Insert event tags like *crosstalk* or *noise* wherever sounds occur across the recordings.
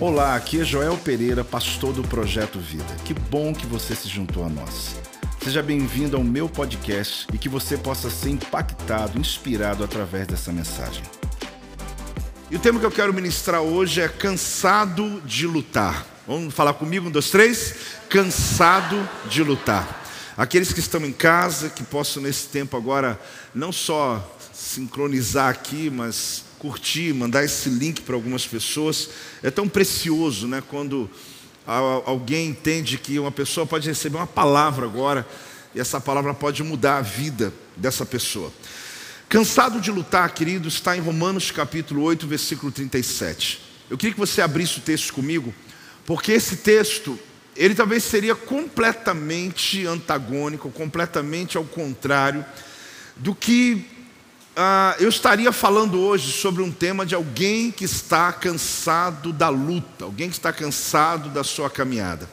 Olá, aqui é Joel Pereira, pastor do Projeto Vida. Que bom que você se juntou a nós. Seja bem-vindo ao meu podcast e que você possa ser impactado, inspirado através dessa mensagem. E o tema que eu quero ministrar hoje é cansado de lutar. Vamos falar comigo? Um, dois, três. Cansado de lutar. Aqueles que estão em casa, que possam nesse tempo agora não só sincronizar aqui, mas curtir, mandar esse link para algumas pessoas. É tão precioso, né? Quando alguém entende que uma pessoa pode receber uma palavra agora e essa palavra pode mudar a vida dessa pessoa. Cansado de lutar, querido, está em Romanos capítulo 8, versículo 37. Eu queria que você abrisse o texto comigo, porque esse texto, ele talvez seria completamente antagônico, completamente ao contrário do que ah, eu estaria falando hoje sobre um tema de alguém que está cansado da luta, alguém que está cansado da sua caminhada.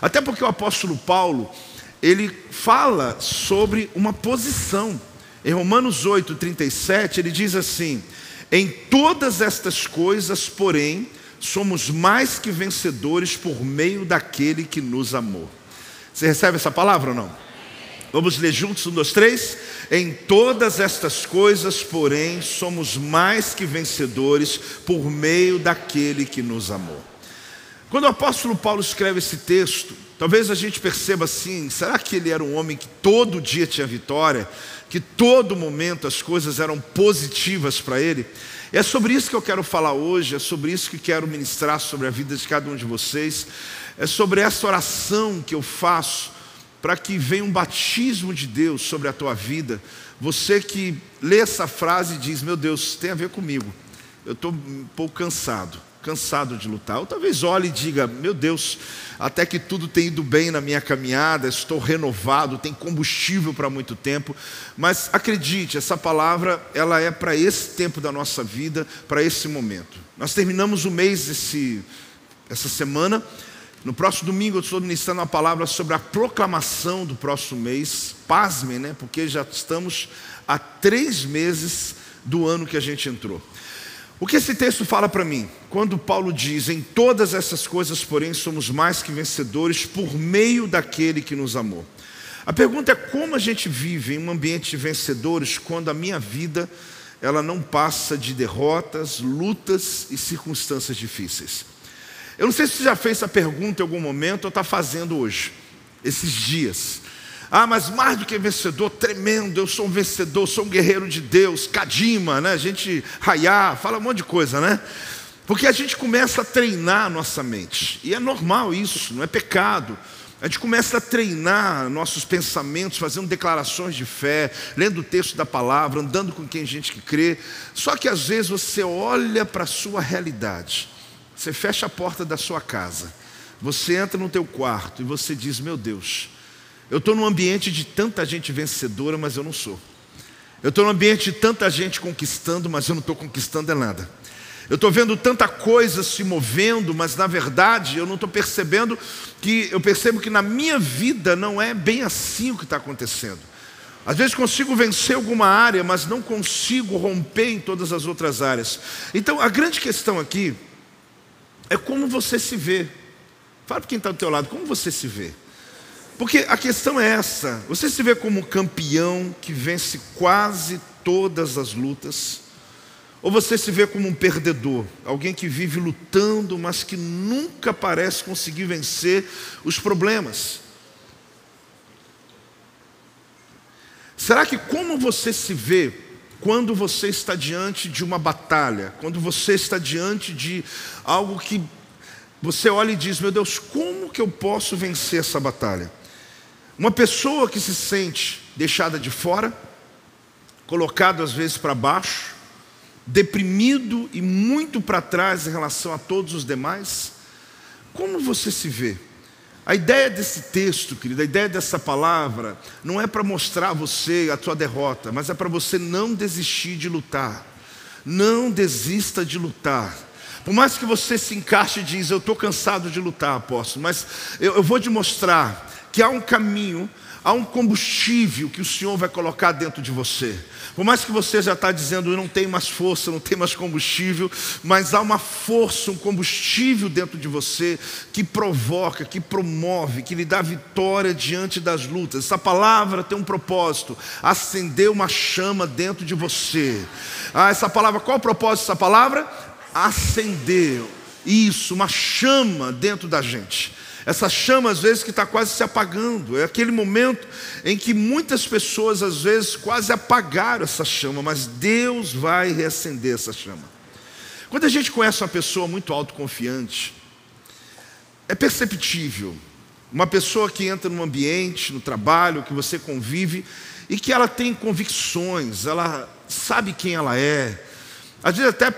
Até porque o apóstolo Paulo, ele fala sobre uma posição. Em Romanos 8, 37, ele diz assim: Em todas estas coisas, porém, somos mais que vencedores por meio daquele que nos amou. Você recebe essa palavra ou não? Vamos ler juntos, um, dois, três. Em todas estas coisas, porém, somos mais que vencedores por meio daquele que nos amou. Quando o apóstolo Paulo escreve esse texto, talvez a gente perceba assim: será que ele era um homem que todo dia tinha vitória? Que todo momento as coisas eram positivas para ele? É sobre isso que eu quero falar hoje, é sobre isso que quero ministrar sobre a vida de cada um de vocês, é sobre essa oração que eu faço para que venha um batismo de Deus sobre a tua vida. Você que lê essa frase e diz: Meu Deus, tem a ver comigo. Eu estou um pouco cansado, cansado de lutar. Ou talvez olhe e diga: Meu Deus, até que tudo tem ido bem na minha caminhada, estou renovado, tem combustível para muito tempo. Mas acredite, essa palavra ela é para esse tempo da nossa vida, para esse momento. Nós terminamos o mês esse, essa semana no próximo domingo eu estou ministrando uma palavra sobre a proclamação do próximo mês. Pasmem, né? Porque já estamos há três meses do ano que a gente entrou. O que esse texto fala para mim? Quando Paulo diz: Em todas essas coisas, porém, somos mais que vencedores por meio daquele que nos amou. A pergunta é como a gente vive em um ambiente de vencedores quando a minha vida ela não passa de derrotas, lutas e circunstâncias difíceis. Eu não sei se você já fez essa pergunta em algum momento ou está fazendo hoje, esses dias. Ah, mas mais do que vencedor, tremendo, eu sou um vencedor, sou um guerreiro de Deus, Kadima, né? A gente raiar, fala um monte de coisa, né? Porque a gente começa a treinar a nossa mente, e é normal isso, não é pecado. A gente começa a treinar nossos pensamentos, fazendo declarações de fé, lendo o texto da palavra, andando com quem a gente crê. Só que às vezes você olha para a sua realidade você fecha a porta da sua casa, você entra no teu quarto e você diz: Meu Deus, eu estou num ambiente de tanta gente vencedora, mas eu não sou. Eu estou num ambiente de tanta gente conquistando, mas eu não estou conquistando nada. Eu estou vendo tanta coisa se movendo, mas na verdade eu não estou percebendo que eu percebo que na minha vida não é bem assim o que está acontecendo. Às vezes consigo vencer alguma área, mas não consigo romper em todas as outras áreas. Então a grande questão aqui é como você se vê. Fala para quem está do teu lado, como você se vê? Porque a questão é essa: você se vê como um campeão que vence quase todas as lutas? Ou você se vê como um perdedor, alguém que vive lutando, mas que nunca parece conseguir vencer os problemas? Será que como você se vê quando você está diante de uma batalha, quando você está diante de algo que você olha e diz: Meu Deus, como que eu posso vencer essa batalha? Uma pessoa que se sente deixada de fora, colocado às vezes para baixo, deprimido e muito para trás em relação a todos os demais, como você se vê? A ideia desse texto, querido, a ideia dessa palavra, não é para mostrar a você a tua derrota, mas é para você não desistir de lutar. Não desista de lutar. Por mais que você se encaixe e diz, eu estou cansado de lutar, apóstolo, mas eu, eu vou te mostrar que há um caminho há um combustível que o Senhor vai colocar dentro de você. Por mais que você já está dizendo, eu não tenho mais força, não tenho mais combustível, mas há uma força, um combustível dentro de você que provoca, que promove, que lhe dá vitória diante das lutas. Essa palavra tem um propósito: acender uma chama dentro de você. Ah, essa palavra, qual o propósito dessa palavra? Acender. Isso, uma chama dentro da gente. Essa chama, às vezes, que está quase se apagando. É aquele momento em que muitas pessoas, às vezes, quase apagaram essa chama, mas Deus vai reacender essa chama. Quando a gente conhece uma pessoa muito autoconfiante, é perceptível. Uma pessoa que entra num ambiente, no trabalho, que você convive, e que ela tem convicções, ela sabe quem ela é, às vezes até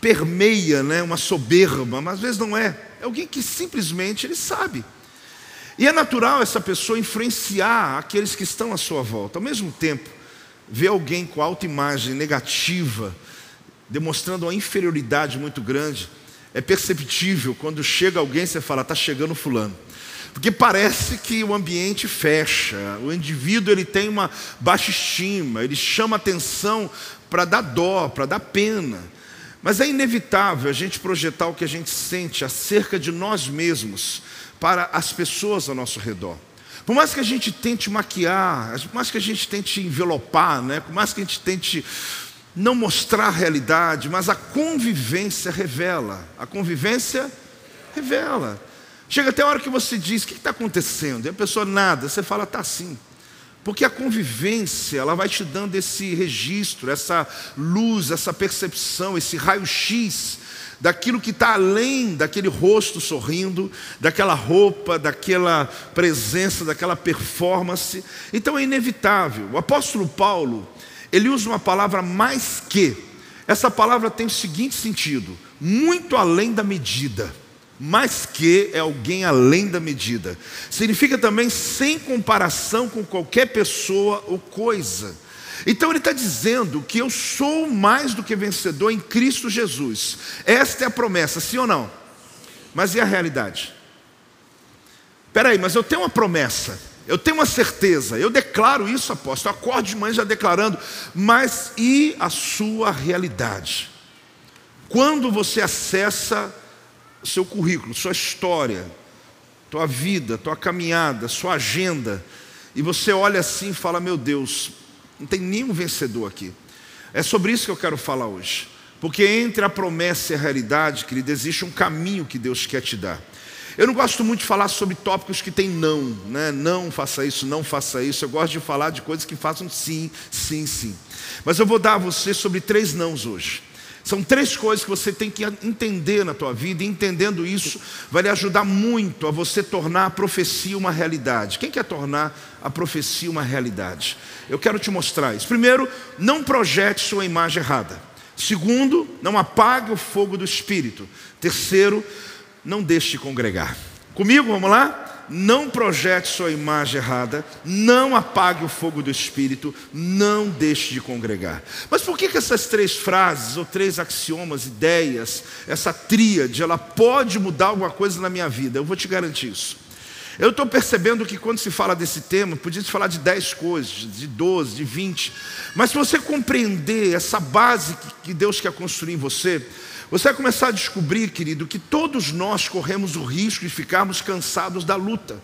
permeia né, uma soberba, mas às vezes não é. É alguém que simplesmente ele sabe. E é natural essa pessoa influenciar aqueles que estão à sua volta. Ao mesmo tempo, ver alguém com autoimagem negativa, demonstrando uma inferioridade muito grande, é perceptível quando chega alguém você fala, está chegando fulano. Porque parece que o ambiente fecha, o indivíduo ele tem uma baixa estima, ele chama atenção para dar dó, para dar pena. Mas é inevitável a gente projetar o que a gente sente acerca de nós mesmos para as pessoas ao nosso redor. Por mais que a gente tente maquiar, por mais que a gente tente envelopar, né? por mais que a gente tente não mostrar a realidade, mas a convivência revela. A convivência revela. Chega até a hora que você diz: o que está acontecendo? E a pessoa nada, você fala: está assim. Porque a convivência, ela vai te dando esse registro, essa luz, essa percepção, esse raio-x daquilo que está além daquele rosto sorrindo, daquela roupa, daquela presença, daquela performance. Então é inevitável. O apóstolo Paulo, ele usa uma palavra mais que. Essa palavra tem o seguinte sentido: muito além da medida mas que é alguém além da medida. Significa também sem comparação com qualquer pessoa ou coisa. Então ele está dizendo que eu sou mais do que vencedor em Cristo Jesus. Esta é a promessa, sim ou não? Mas e a realidade? Espera aí, mas eu tenho uma promessa, eu tenho uma certeza, eu declaro isso, apóstolo, eu acordo de manhã já declarando, mas e a sua realidade? Quando você acessa seu currículo, sua história, tua vida, tua caminhada, sua agenda, e você olha assim e fala: Meu Deus, não tem nenhum vencedor aqui. É sobre isso que eu quero falar hoje. Porque entre a promessa e a realidade, querido, existe um caminho que Deus quer te dar. Eu não gosto muito de falar sobre tópicos que tem não, né? Não faça isso, não faça isso. Eu gosto de falar de coisas que façam sim, sim, sim. Mas eu vou dar a você sobre três nãos hoje. São três coisas que você tem que entender na tua vida, e entendendo isso, vai lhe ajudar muito a você tornar a profecia uma realidade. Quem quer tornar a profecia uma realidade? Eu quero te mostrar isso. Primeiro, não projete sua imagem errada. Segundo, não apague o fogo do espírito. Terceiro, não deixe de congregar. Comigo, vamos lá? Não projete sua imagem errada, não apague o fogo do Espírito, não deixe de congregar. Mas por que, que essas três frases, ou três axiomas, ideias, essa tríade, ela pode mudar alguma coisa na minha vida? Eu vou te garantir isso. Eu estou percebendo que quando se fala desse tema, podia se falar de dez coisas, de doze, de vinte, mas se você compreender essa base que Deus quer construir em você, você vai começar a descobrir, querido, que todos nós corremos o risco de ficarmos cansados da luta,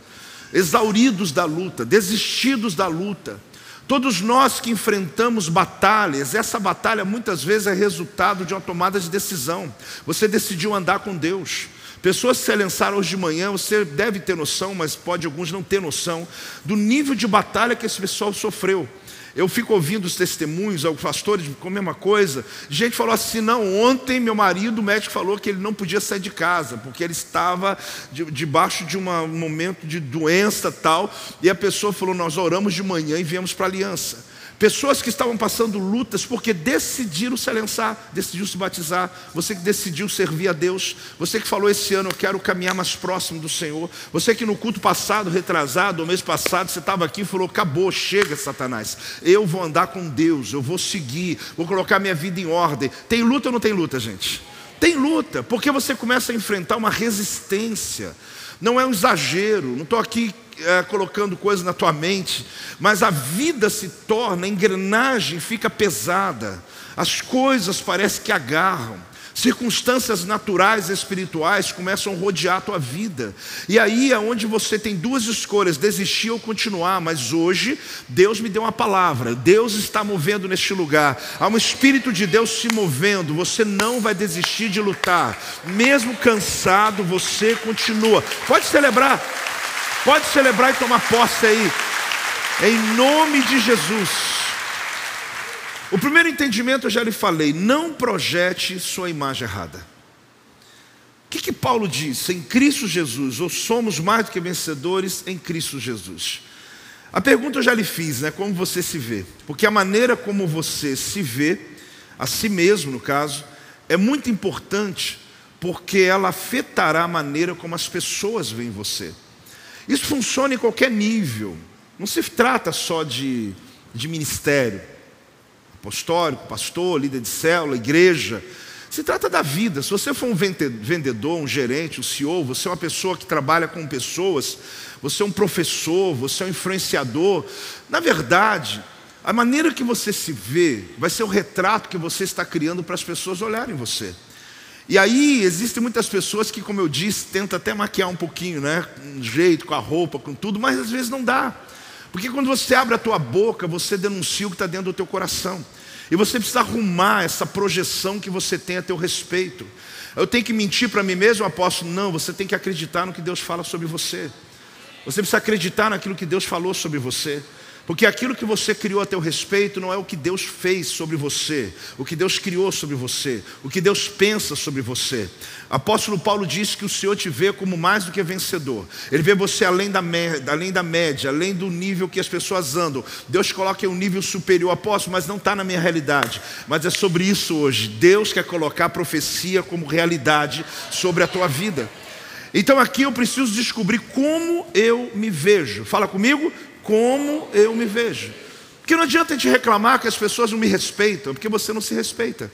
exauridos da luta, desistidos da luta. Todos nós que enfrentamos batalhas, essa batalha muitas vezes é resultado de uma tomada de decisão. Você decidiu andar com Deus. Pessoas se lançaram hoje de manhã, você deve ter noção, mas pode alguns não ter noção, do nível de batalha que esse pessoal sofreu. Eu fico ouvindo os testemunhos, alguns pastores com a mesma coisa. Gente falou assim: não, ontem meu marido, o médico falou que ele não podia sair de casa, porque ele estava debaixo de uma, um momento de doença tal. E a pessoa falou: nós oramos de manhã e viemos para a aliança. Pessoas que estavam passando lutas porque decidiram se lançar, decidiu se batizar. Você que decidiu servir a Deus. Você que falou esse ano, eu quero caminhar mais próximo do Senhor. Você que no culto passado, retrasado, ou mês passado, você estava aqui e falou: acabou, chega, Satanás. Eu vou andar com Deus, eu vou seguir, vou colocar minha vida em ordem. Tem luta ou não tem luta, gente? Tem luta, porque você começa a enfrentar uma resistência. Não é um exagero, não estou aqui é, colocando coisas na tua mente, mas a vida se torna, a engrenagem fica pesada, as coisas parecem que agarram. Circunstâncias naturais e espirituais começam a rodear a tua vida. E aí é onde você tem duas escolhas: desistir ou continuar. Mas hoje, Deus me deu uma palavra. Deus está movendo neste lugar. Há um Espírito de Deus se movendo. Você não vai desistir de lutar. Mesmo cansado, você continua. Pode celebrar. Pode celebrar e tomar posse aí. Em nome de Jesus. O primeiro entendimento eu já lhe falei: não projete sua imagem errada. O que, que Paulo diz? Em Cristo Jesus, ou somos mais do que vencedores em Cristo Jesus. A pergunta eu já lhe fiz, né? Como você se vê? Porque a maneira como você se vê, a si mesmo no caso, é muito importante, porque ela afetará a maneira como as pessoas veem você. Isso funciona em qualquer nível. Não se trata só de, de ministério apostólico, pastor, líder de célula, igreja. Se trata da vida. Se você for um vendedor, um gerente, um CEO, você é uma pessoa que trabalha com pessoas, você é um professor, você é um influenciador. Na verdade, a maneira que você se vê vai ser o retrato que você está criando para as pessoas olharem você. E aí existem muitas pessoas que, como eu disse, tentam até maquiar um pouquinho, né? Um jeito, com a roupa, com tudo, mas às vezes não dá. Porque quando você abre a tua boca, você denuncia o que está dentro do teu coração. E você precisa arrumar essa projeção que você tem a teu respeito. Eu tenho que mentir para mim mesmo, apóstolo? Não, você tem que acreditar no que Deus fala sobre você. Você precisa acreditar naquilo que Deus falou sobre você. Porque aquilo que você criou a teu respeito não é o que Deus fez sobre você, o que Deus criou sobre você, o que Deus pensa sobre você. Apóstolo Paulo disse que o Senhor te vê como mais do que vencedor. Ele vê você além da, além da média, além do nível que as pessoas andam. Deus coloca em um nível superior, apóstolo, mas não está na minha realidade. Mas é sobre isso hoje. Deus quer colocar a profecia como realidade sobre a tua vida. Então aqui eu preciso descobrir como eu me vejo. Fala comigo, como eu me vejo. Porque não adianta a gente reclamar que as pessoas não me respeitam, porque você não se respeita.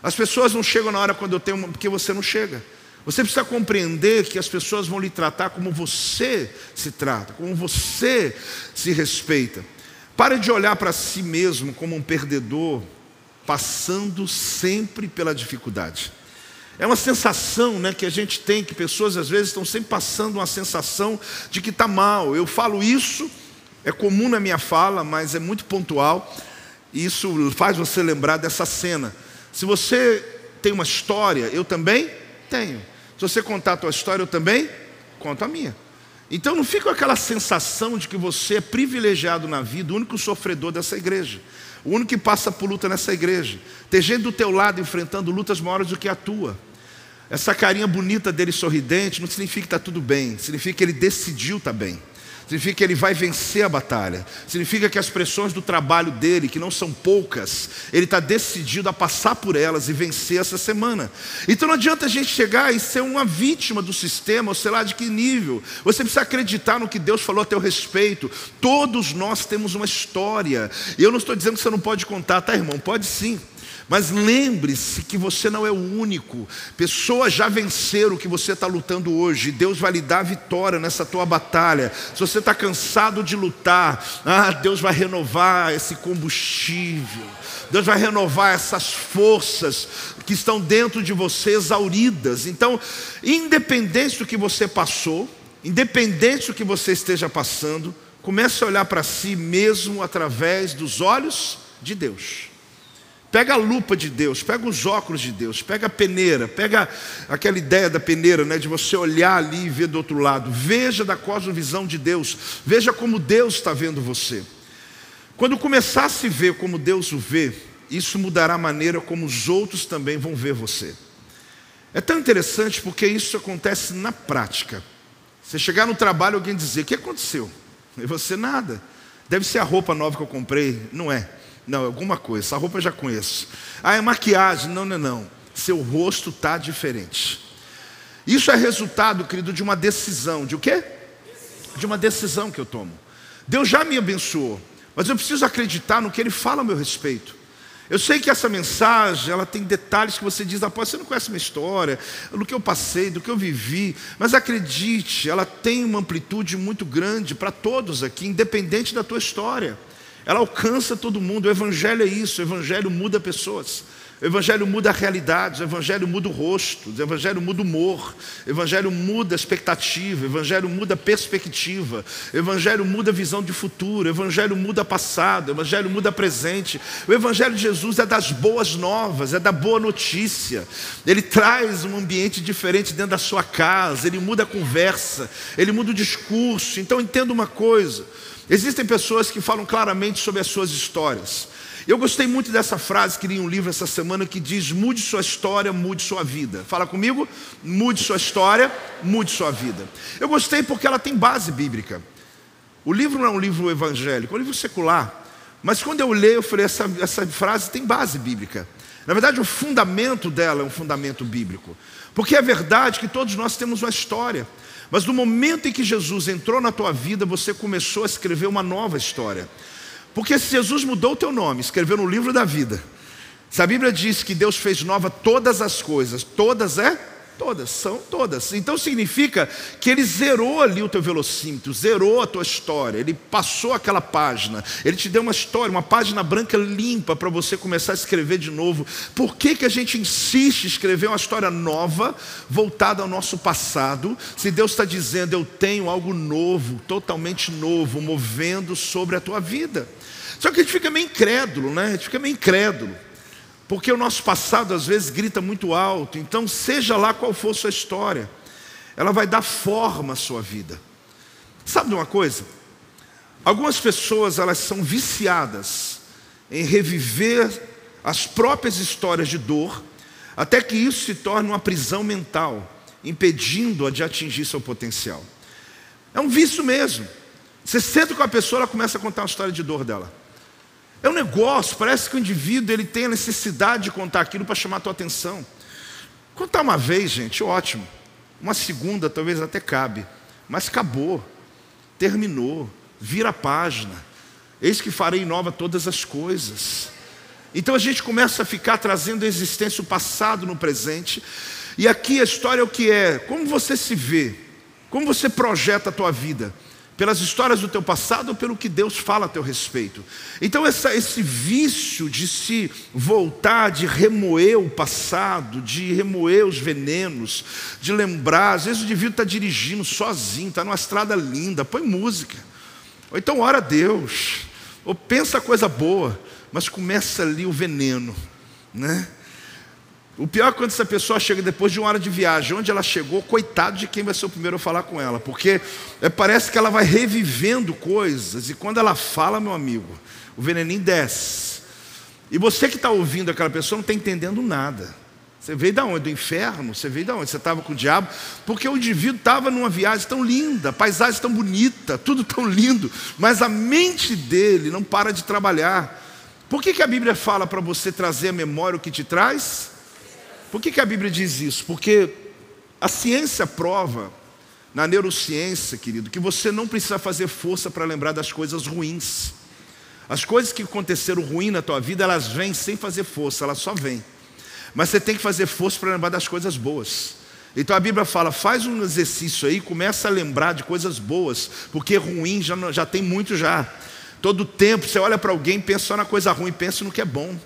As pessoas não chegam na hora quando eu tenho, porque você não chega. Você precisa compreender que as pessoas vão lhe tratar como você se trata, como você se respeita. Pare de olhar para si mesmo como um perdedor, passando sempre pela dificuldade. É uma sensação né, que a gente tem, que pessoas às vezes estão sempre passando uma sensação de que está mal. Eu falo isso é comum na minha fala, mas é muito pontual. E isso faz você lembrar dessa cena. Se você tem uma história, eu também tenho. Se você contar a tua história, eu também conto a minha. Então não fica aquela sensação de que você é privilegiado na vida, o único sofredor dessa igreja, o único que passa por luta nessa igreja. Ter gente do teu lado enfrentando lutas maiores do que a tua. Essa carinha bonita dele sorridente não significa que está tudo bem, significa que ele decidiu estar tá bem significa que ele vai vencer a batalha, significa que as pressões do trabalho dele, que não são poucas, ele está decidido a passar por elas e vencer essa semana. Então não adianta a gente chegar e ser uma vítima do sistema, ou sei lá de que nível. Você precisa acreditar no que Deus falou a teu respeito. Todos nós temos uma história, e eu não estou dizendo que você não pode contar, tá, irmão? Pode sim. Mas lembre-se que você não é o único. Pessoas já venceram o que você está lutando hoje. Deus vai lhe dar vitória nessa tua batalha. Se você está cansado de lutar, ah, Deus vai renovar esse combustível. Deus vai renovar essas forças que estão dentro de você exauridas. Então, independente do que você passou, independente do que você esteja passando, comece a olhar para si mesmo através dos olhos de Deus. Pega a lupa de Deus, pega os óculos de Deus, pega a peneira, pega aquela ideia da peneira, né, de você olhar ali e ver do outro lado. Veja da cosmovisão de Deus, veja como Deus está vendo você. Quando começar a se ver como Deus o vê, isso mudará a maneira como os outros também vão ver você. É tão interessante porque isso acontece na prática. Você chegar no trabalho e alguém dizer: O que aconteceu? E você, nada. Deve ser a roupa nova que eu comprei. Não é. Não, é alguma coisa. Essa roupa eu já conheço. Ah, é maquiagem. Não, não, não. Seu rosto está diferente. Isso é resultado, querido, de uma decisão. De o quê? De uma decisão que eu tomo. Deus já me abençoou. Mas eu preciso acreditar no que Ele fala a meu respeito. Eu sei que essa mensagem, ela tem detalhes que você diz, após você não conhece minha história, do que eu passei, do que eu vivi, mas acredite, ela tem uma amplitude muito grande para todos aqui, independente da tua história. Ela alcança todo mundo. O evangelho é isso, o evangelho muda pessoas. O Evangelho muda a realidade, o Evangelho muda o rosto, o Evangelho muda o humor, o Evangelho muda a expectativa, o Evangelho muda a perspectiva, o Evangelho muda a visão de futuro, o Evangelho muda passado, o Evangelho muda presente. O Evangelho de Jesus é das boas novas, é da boa notícia. Ele traz um ambiente diferente dentro da sua casa, ele muda a conversa, ele muda o discurso. Então entenda uma coisa: existem pessoas que falam claramente sobre as suas histórias. Eu gostei muito dessa frase que li em um livro essa semana que diz: mude sua história, mude sua vida. Fala comigo? Mude sua história, mude sua vida. Eu gostei porque ela tem base bíblica. O livro não é um livro evangélico, é um livro secular. Mas quando eu leio, eu falei: essa, essa frase tem base bíblica. Na verdade, o fundamento dela é um fundamento bíblico. Porque é verdade que todos nós temos uma história. Mas no momento em que Jesus entrou na tua vida, você começou a escrever uma nova história. Porque se Jesus mudou o teu nome, escreveu no livro da vida, se a Bíblia diz que Deus fez nova todas as coisas, todas é? Todas, são todas. Então significa que ele zerou ali o teu velocímetro, zerou a tua história, ele passou aquela página, ele te deu uma história, uma página branca limpa para você começar a escrever de novo. Por que, que a gente insiste em escrever uma história nova, voltada ao nosso passado, se Deus está dizendo, eu tenho algo novo, totalmente novo, movendo sobre a tua vida? Só que a gente fica meio incrédulo, né? A gente fica meio incrédulo. Porque o nosso passado às vezes grita muito alto. Então, seja lá qual for a sua história, ela vai dar forma à sua vida. Sabe de uma coisa? Algumas pessoas elas são viciadas em reviver as próprias histórias de dor, até que isso se torne uma prisão mental, impedindo-a de atingir seu potencial. É um vício mesmo. Você senta com a pessoa, ela começa a contar uma história de dor dela. É um negócio, parece que o indivíduo ele tem a necessidade de contar aquilo para chamar a tua atenção. Contar uma vez, gente, ótimo. Uma segunda talvez até cabe. Mas acabou. Terminou. Vira a página. Eis que farei nova todas as coisas. Então a gente começa a ficar trazendo a existência o passado no presente. E aqui a história é o que é. Como você se vê? Como você projeta a tua vida? Pelas histórias do teu passado ou pelo que Deus fala a teu respeito. Então, essa, esse vício de se voltar, de remoer o passado, de remoer os venenos, de lembrar, às vezes o indivíduo está dirigindo sozinho, está numa estrada linda, põe música, ou então ora a Deus, ou pensa coisa boa, mas começa ali o veneno, né? O pior é quando essa pessoa chega depois de uma hora de viagem, onde ela chegou, coitado de quem vai ser o primeiro a falar com ela, porque é, parece que ela vai revivendo coisas, e quando ela fala, meu amigo, o veneninho desce. E você que está ouvindo aquela pessoa não está entendendo nada. Você veio da onde? Do inferno? Você veio da onde? Você estava com o diabo? Porque o indivíduo estava numa viagem tão linda, paisagem tão bonita, tudo tão lindo, mas a mente dele não para de trabalhar. Por que, que a Bíblia fala para você trazer a memória o que te traz? Por que, que a Bíblia diz isso? Porque a ciência prova, na neurociência, querido, que você não precisa fazer força para lembrar das coisas ruins. As coisas que aconteceram ruim na tua vida, elas vêm sem fazer força, elas só vêm. Mas você tem que fazer força para lembrar das coisas boas. Então a Bíblia fala: faz um exercício aí, começa a lembrar de coisas boas, porque ruim já, já tem muito já. Todo tempo você olha para alguém, pensa só na coisa ruim, pensa no que é bom.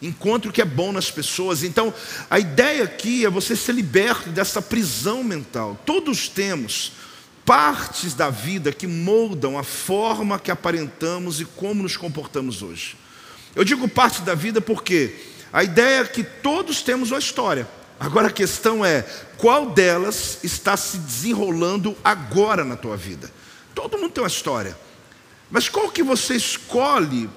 Encontre o que é bom nas pessoas. Então, a ideia aqui é você ser liberto dessa prisão mental. Todos temos partes da vida que moldam a forma que aparentamos e como nos comportamos hoje. Eu digo parte da vida porque a ideia é que todos temos uma história. Agora a questão é qual delas está se desenrolando agora na tua vida. Todo mundo tem uma história. Mas qual que você escolhe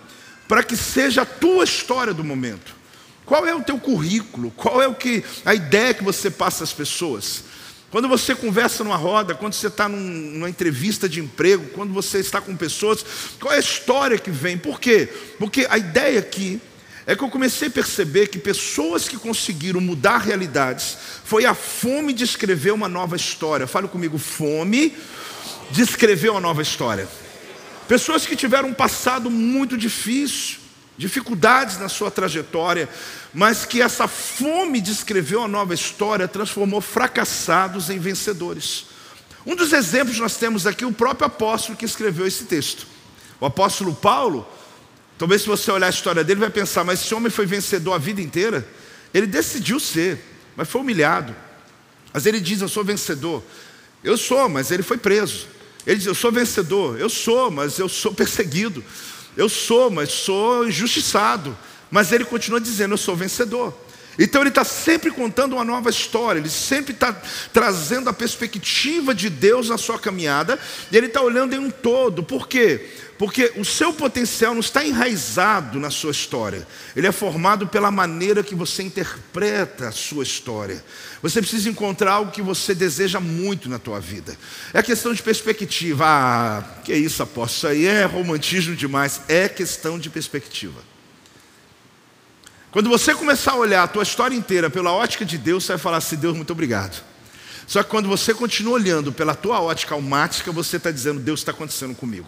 para que seja a tua história do momento. Qual é o teu currículo? Qual é o que a ideia que você passa às pessoas? Quando você conversa numa roda, quando você está num, numa entrevista de emprego, quando você está com pessoas, qual é a história que vem? Por quê? Porque a ideia aqui é que eu comecei a perceber que pessoas que conseguiram mudar realidades foi a fome de escrever uma nova história. Fale comigo, fome de escrever uma nova história. Pessoas que tiveram um passado muito difícil, dificuldades na sua trajetória, mas que essa fome de escrever uma nova história transformou fracassados em vencedores. Um dos exemplos nós temos aqui o próprio apóstolo que escreveu esse texto. O apóstolo Paulo, talvez se você olhar a história dele, vai pensar, mas esse homem foi vencedor a vida inteira? Ele decidiu ser, mas foi humilhado. Mas ele diz: Eu sou vencedor. Eu sou, mas ele foi preso. Ele diz: Eu sou vencedor. Eu sou, mas eu sou perseguido. Eu sou, mas sou injustiçado. Mas ele continua dizendo: Eu sou vencedor. Então ele está sempre contando uma nova história, ele sempre está trazendo a perspectiva de Deus na sua caminhada, e ele está olhando em um todo. Por quê? Porque o seu potencial não está enraizado na sua história, ele é formado pela maneira que você interpreta a sua história. Você precisa encontrar algo que você deseja muito na tua vida. É questão de perspectiva. Ah, que isso, apóstolo, isso aí é romantismo demais. É questão de perspectiva. Quando você começar a olhar a tua história inteira pela ótica de Deus, você vai falar assim: Deus, muito obrigado. Só que quando você continua olhando pela tua ótica almática, você está dizendo: Deus está acontecendo comigo.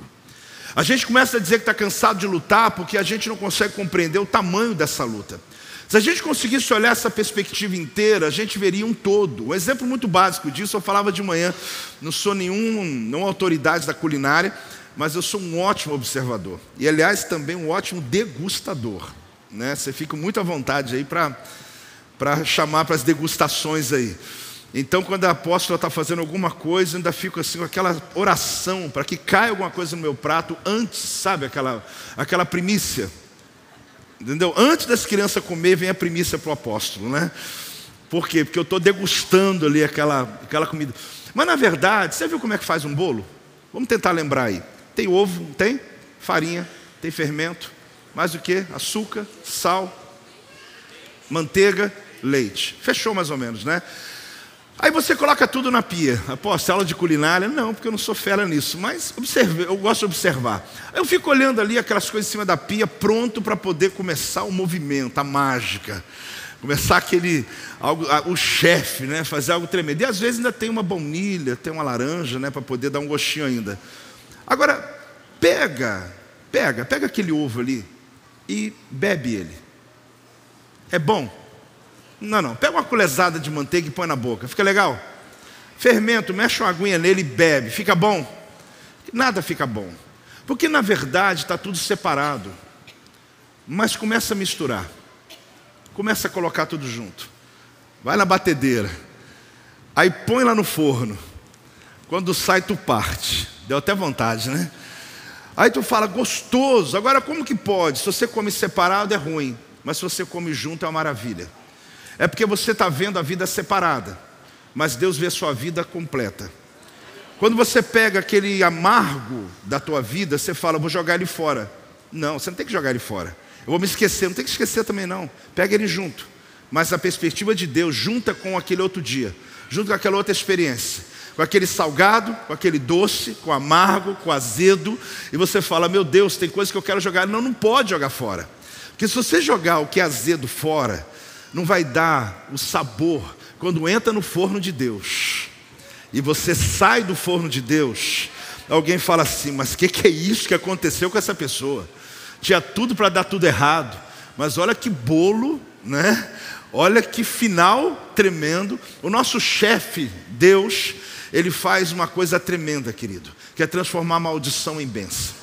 A gente começa a dizer que está cansado de lutar porque a gente não consegue compreender o tamanho dessa luta. Se a gente conseguisse olhar essa perspectiva inteira, a gente veria um todo. Um exemplo muito básico disso, eu falava de manhã, não sou nenhum, não autoridade da culinária, mas eu sou um ótimo observador. E aliás, também um ótimo degustador. Né? Você fica muito à vontade aí para chamar para as degustações aí. Então, quando a apóstola está fazendo alguma coisa, ainda fico assim com aquela oração para que caia alguma coisa no meu prato antes, sabe, aquela, aquela primícia. Entendeu? Antes das crianças comer, vem a primícia para o apóstolo, né? Por quê? Porque eu estou degustando ali aquela, aquela comida. Mas na verdade, você viu como é que faz um bolo? Vamos tentar lembrar aí. Tem ovo, tem? Farinha, tem fermento, mais o que? Açúcar, sal, manteiga, leite. Fechou mais ou menos, né? Aí você coloca tudo na pia. Após aula de culinária? Não, porque eu não sou fera nisso, mas observe, eu gosto de observar. Eu fico olhando ali aquelas coisas em cima da pia, pronto para poder começar o movimento, a mágica. Começar aquele, algo, o chefe, né? Fazer algo tremendo. E às vezes ainda tem uma baunilha, tem uma laranja, né? Para poder dar um gostinho ainda. Agora, pega, pega, pega aquele ovo ali e bebe ele. É bom? Não, não. Pega uma colherzada de manteiga e põe na boca. Fica legal? Fermento, mexe uma aguinha nele e bebe. Fica bom? Nada fica bom. Porque na verdade está tudo separado. Mas começa a misturar. Começa a colocar tudo junto. Vai na batedeira. Aí põe lá no forno. Quando sai, tu parte. Deu até vontade, né? Aí tu fala, gostoso. Agora, como que pode? Se você come separado é ruim. Mas se você come junto é uma maravilha. É porque você está vendo a vida separada, mas Deus vê a sua vida completa. Quando você pega aquele amargo da tua vida, você fala, vou jogar ele fora. Não, você não tem que jogar ele fora. Eu vou me esquecer, não tem que esquecer também não. Pega ele junto. Mas a perspectiva de Deus junta com aquele outro dia, junto com aquela outra experiência, com aquele salgado, com aquele doce, com amargo, com azedo, e você fala: Meu Deus, tem coisa que eu quero jogar. Não, não pode jogar fora. Porque se você jogar o que é azedo fora, não vai dar o sabor quando entra no forno de Deus e você sai do forno de Deus. Alguém fala assim, mas o que, que é isso que aconteceu com essa pessoa? Tinha tudo para dar tudo errado, mas olha que bolo, né? Olha que final tremendo. O nosso chefe, Deus, ele faz uma coisa tremenda, querido, que é transformar maldição em bênção.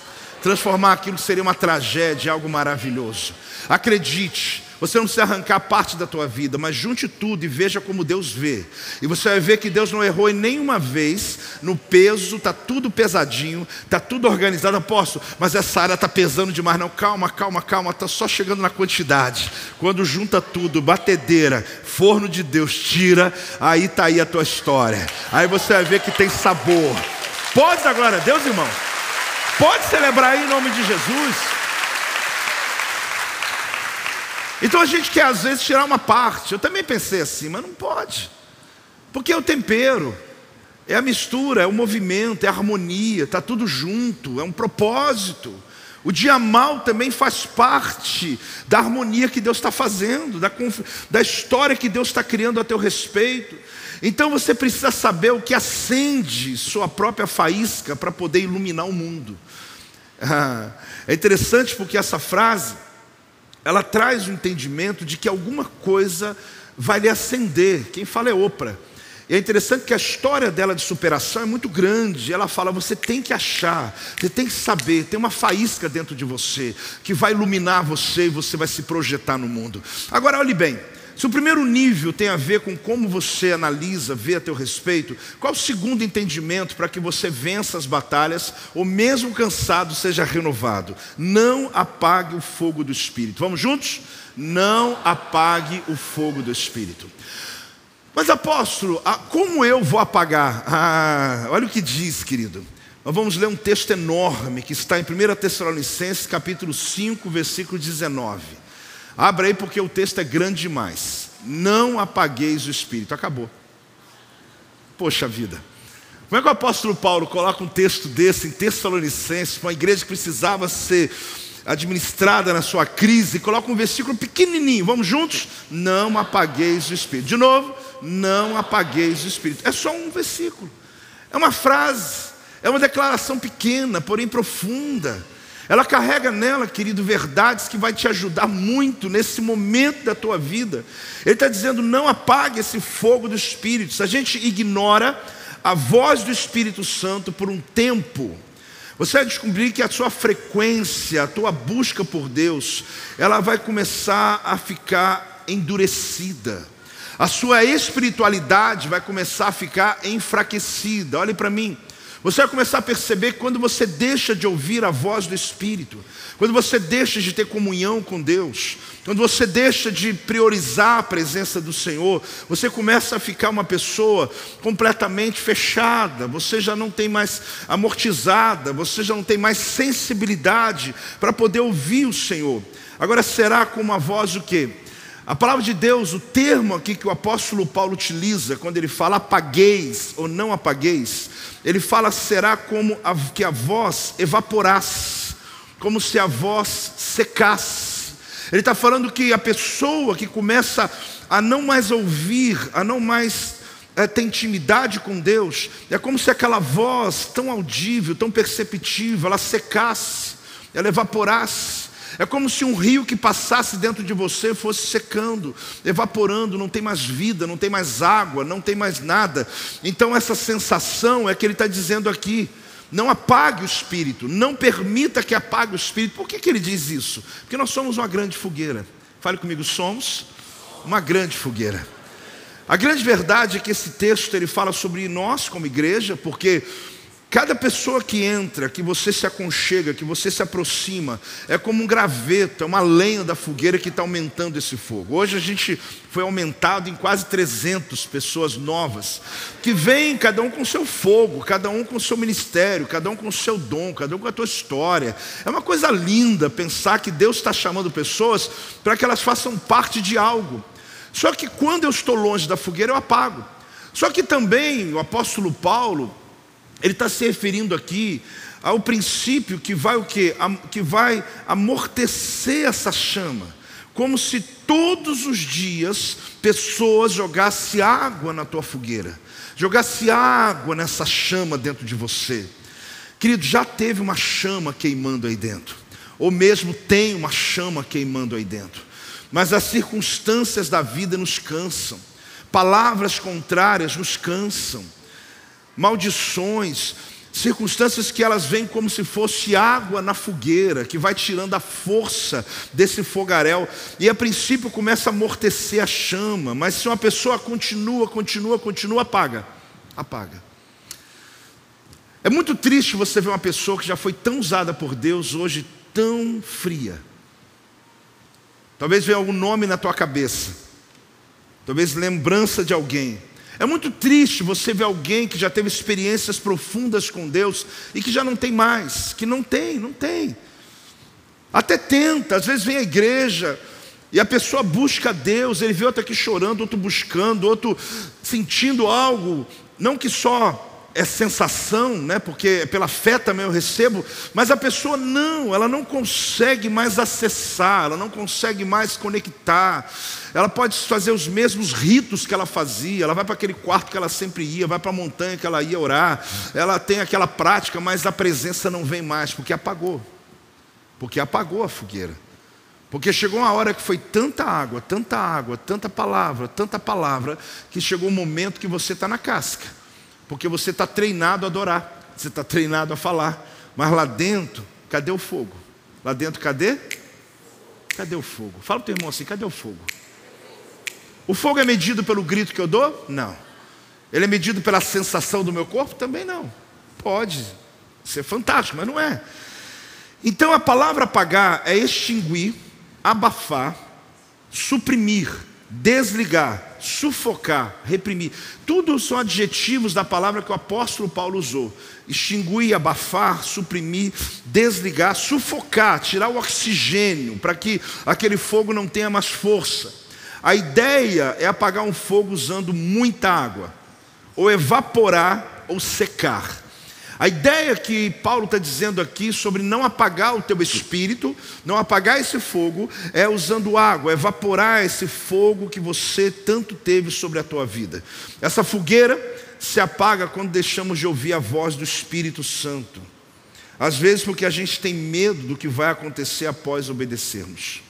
Transformar aquilo que seria uma tragédia, algo maravilhoso. Acredite, você não precisa arrancar parte da tua vida, mas junte tudo e veja como Deus vê. E você vai ver que Deus não errou em nenhuma vez no peso, está tudo pesadinho, está tudo organizado. Apóstolo, mas essa área está pesando demais. Não, calma, calma, calma, está só chegando na quantidade. Quando junta tudo, batedeira, forno de Deus, tira, aí está aí a tua história. Aí você vai ver que tem sabor. Pode dar glória a Deus, irmão? Pode celebrar aí em nome de Jesus. Então a gente quer às vezes tirar uma parte. Eu também pensei assim, mas não pode. Porque é o tempero, é a mistura, é o movimento, é a harmonia, está tudo junto, é um propósito. O dia mal também faz parte da harmonia que Deus está fazendo, da, da história que Deus está criando a teu respeito. Então você precisa saber o que acende sua própria faísca para poder iluminar o mundo. *laughs* É interessante porque essa frase ela traz o entendimento de que alguma coisa vai lhe acender. Quem fala é Oprah. E é interessante que a história dela de superação é muito grande. Ela fala: você tem que achar, você tem que saber, tem uma faísca dentro de você que vai iluminar você e você vai se projetar no mundo. Agora, olhe bem. Se o primeiro nível tem a ver com como você analisa, vê a teu respeito, qual o segundo entendimento para que você vença as batalhas ou mesmo cansado seja renovado? Não apague o fogo do Espírito. Vamos juntos? Não apague o fogo do Espírito. Mas apóstolo, como eu vou apagar? Ah, olha o que diz, querido. Nós vamos ler um texto enorme que está em 1 Tessalonicenses, capítulo 5, versículo 19. Abra aí porque o texto é grande demais. Não apagueis o espírito. Acabou. Poxa vida. Como é que o apóstolo Paulo coloca um texto desse em Tessalonicenses, uma igreja que precisava ser administrada na sua crise, coloca um versículo pequenininho. Vamos juntos? Não apagueis o espírito. De novo, não apagueis o espírito. É só um versículo, é uma frase, é uma declaração pequena, porém profunda. Ela carrega nela, querido, verdades que vai te ajudar muito nesse momento da tua vida. Ele está dizendo: não apague esse fogo do Espírito. Se a gente ignora a voz do Espírito Santo por um tempo, você vai descobrir que a sua frequência, a tua busca por Deus, ela vai começar a ficar endurecida a sua espiritualidade vai começar a ficar enfraquecida. Olhe para mim. Você vai começar a perceber que quando você deixa de ouvir a voz do Espírito, quando você deixa de ter comunhão com Deus, quando você deixa de priorizar a presença do Senhor, você começa a ficar uma pessoa completamente fechada, você já não tem mais amortizada, você já não tem mais sensibilidade para poder ouvir o Senhor. Agora será com uma voz o quê? A palavra de Deus, o termo aqui que o apóstolo Paulo utiliza, quando ele fala apagueis ou não apagueis, ele fala será como a, que a voz evaporasse, como se a voz secasse. Ele está falando que a pessoa que começa a não mais ouvir, a não mais é, ter intimidade com Deus, é como se aquela voz tão audível, tão perceptível, ela secasse, ela evaporasse. É como se um rio que passasse dentro de você fosse secando, evaporando, não tem mais vida, não tem mais água, não tem mais nada. Então, essa sensação é que ele está dizendo aqui: não apague o espírito, não permita que apague o espírito. Por que, que ele diz isso? Porque nós somos uma grande fogueira. Fale comigo, somos uma grande fogueira. A grande verdade é que esse texto ele fala sobre nós como igreja, porque Cada pessoa que entra, que você se aconchega, que você se aproxima, é como um graveto, é uma lenha da fogueira que está aumentando esse fogo. Hoje a gente foi aumentado em quase 300 pessoas novas, que vêm cada um com seu fogo, cada um com seu ministério, cada um com seu dom, cada um com a sua história. É uma coisa linda pensar que Deus está chamando pessoas para que elas façam parte de algo. Só que quando eu estou longe da fogueira, eu apago. Só que também o apóstolo Paulo, ele está se referindo aqui ao princípio que vai o quê? Que vai amortecer essa chama. Como se todos os dias pessoas jogassem água na tua fogueira, jogasse água nessa chama dentro de você. Querido, já teve uma chama queimando aí dentro, ou mesmo tem uma chama queimando aí dentro, mas as circunstâncias da vida nos cansam, palavras contrárias nos cansam maldições, circunstâncias que elas vêm como se fosse água na fogueira, que vai tirando a força desse fogaréu, e a princípio começa a amortecer a chama, mas se uma pessoa continua, continua, continua, apaga, apaga. É muito triste você ver uma pessoa que já foi tão usada por Deus hoje tão fria. Talvez venha algum nome na tua cabeça, talvez lembrança de alguém. É muito triste você ver alguém que já teve experiências profundas com Deus e que já não tem mais, que não tem, não tem. Até tenta, às vezes vem à igreja e a pessoa busca Deus, ele vê outro aqui chorando, outro buscando, outro sentindo algo, não que só é sensação, né? Porque pela fé também eu recebo, mas a pessoa não, ela não consegue mais acessar, ela não consegue mais conectar. Ela pode fazer os mesmos ritos que ela fazia, ela vai para aquele quarto que ela sempre ia, vai para a montanha que ela ia orar. Ela tem aquela prática, mas a presença não vem mais porque apagou. Porque apagou a fogueira. Porque chegou uma hora que foi tanta água, tanta água, tanta palavra, tanta palavra, que chegou um momento que você está na casca. Porque você está treinado a adorar, você está treinado a falar. Mas lá dentro, cadê o fogo? Lá dentro, cadê? Cadê o fogo? Fala para o teu irmão assim: cadê o fogo? O fogo é medido pelo grito que eu dou? Não. Ele é medido pela sensação do meu corpo? Também não. Pode ser fantástico, mas não é. Então a palavra apagar é extinguir abafar, suprimir, desligar, sufocar, reprimir. Tudo são adjetivos da palavra que o apóstolo Paulo usou. Extinguir, abafar, suprimir, desligar, sufocar, tirar o oxigênio para que aquele fogo não tenha mais força. A ideia é apagar um fogo usando muita água, ou evaporar ou secar. A ideia que Paulo está dizendo aqui sobre não apagar o teu espírito, não apagar esse fogo, é usando água, evaporar esse fogo que você tanto teve sobre a tua vida. Essa fogueira se apaga quando deixamos de ouvir a voz do Espírito Santo. Às vezes porque a gente tem medo do que vai acontecer após obedecermos.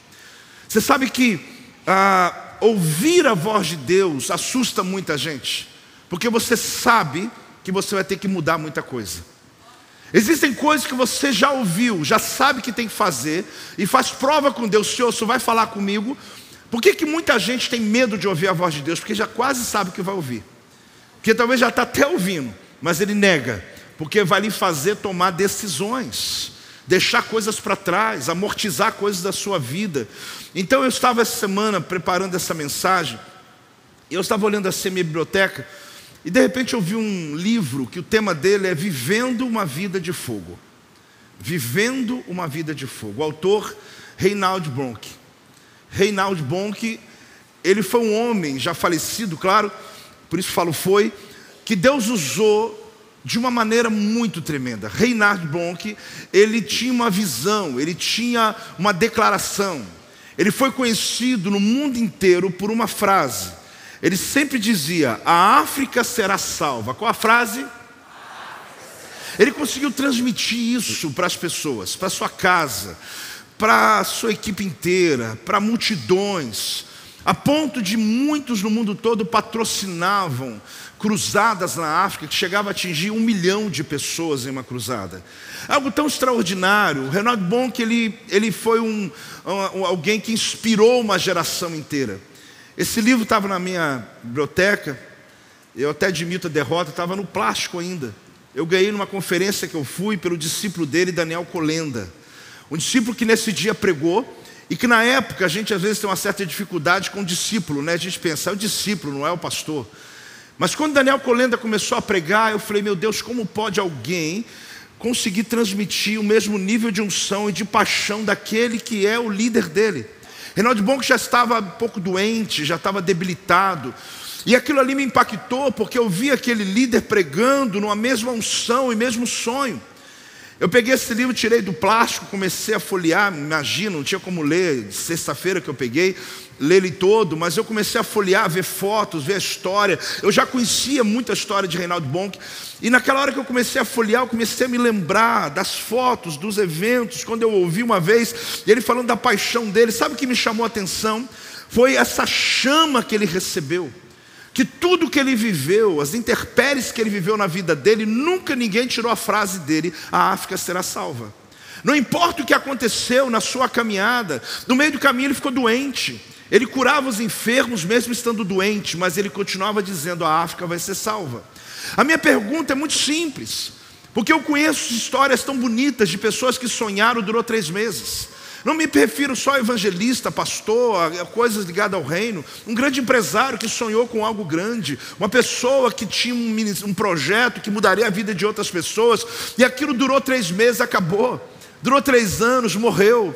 Você sabe que ah, ouvir a voz de Deus assusta muita gente, porque você sabe que você vai ter que mudar muita coisa. Existem coisas que você já ouviu, já sabe que tem que fazer, e faz prova com Deus, Senhor, você vai falar comigo. Por que, que muita gente tem medo de ouvir a voz de Deus? Porque já quase sabe o que vai ouvir. Porque talvez já está até ouvindo, mas ele nega, porque vai lhe fazer tomar decisões, deixar coisas para trás, amortizar coisas da sua vida. Então eu estava essa semana preparando essa mensagem, eu estava olhando assim a minha biblioteca, e de repente eu vi um livro que o tema dele é Vivendo uma Vida de Fogo. Vivendo uma Vida de Fogo. O autor, Reinald Bonk. Reinald Bonk, ele foi um homem já falecido, claro, por isso falo foi, que Deus usou de uma maneira muito tremenda. Reinhard Bonk, ele tinha uma visão, ele tinha uma declaração. Ele foi conhecido no mundo inteiro por uma frase ele sempre dizia: A África será salva. Qual a frase? Ele conseguiu transmitir isso para as pessoas, para sua casa, para sua equipe inteira, para multidões, a ponto de muitos no mundo todo patrocinavam cruzadas na África que chegava a atingir um milhão de pessoas em uma cruzada. Algo tão extraordinário. O Renato Bonk ele, ele foi um, um, alguém que inspirou uma geração inteira. Esse livro estava na minha biblioteca, eu até admito a derrota, estava no plástico ainda. Eu ganhei numa conferência que eu fui pelo discípulo dele, Daniel Colenda. Um discípulo que nesse dia pregou e que na época a gente às vezes tem uma certa dificuldade com o discípulo, né? A gente pensa, é o discípulo, não é o pastor. Mas quando Daniel Colenda começou a pregar, eu falei, meu Deus, como pode alguém conseguir transmitir o mesmo nível de unção e de paixão daquele que é o líder dele? Reinaldo Bonk já estava um pouco doente, já estava debilitado. E aquilo ali me impactou, porque eu vi aquele líder pregando numa mesma unção e mesmo sonho. Eu peguei esse livro, tirei do plástico, comecei a folhear, imagina, não tinha como ler, sexta-feira que eu peguei, ler ele todo, mas eu comecei a folhear, ver fotos, ver a história. Eu já conhecia muita história de Reinaldo Bonk, e naquela hora que eu comecei a folhear, eu comecei a me lembrar das fotos, dos eventos, quando eu ouvi uma vez ele falando da paixão dele. Sabe o que me chamou a atenção? Foi essa chama que ele recebeu. Que tudo que ele viveu, as intempéries que ele viveu na vida dele, nunca ninguém tirou a frase dele: a África será salva. Não importa o que aconteceu na sua caminhada, no meio do caminho ele ficou doente. Ele curava os enfermos mesmo estando doente, mas ele continuava dizendo: a África vai ser salva. A minha pergunta é muito simples, porque eu conheço histórias tão bonitas de pessoas que sonharam durou três meses. Não me refiro só a evangelista, pastor, a coisas ligadas ao reino. Um grande empresário que sonhou com algo grande. Uma pessoa que tinha um, um projeto que mudaria a vida de outras pessoas. E aquilo durou três meses, acabou. Durou três anos, morreu.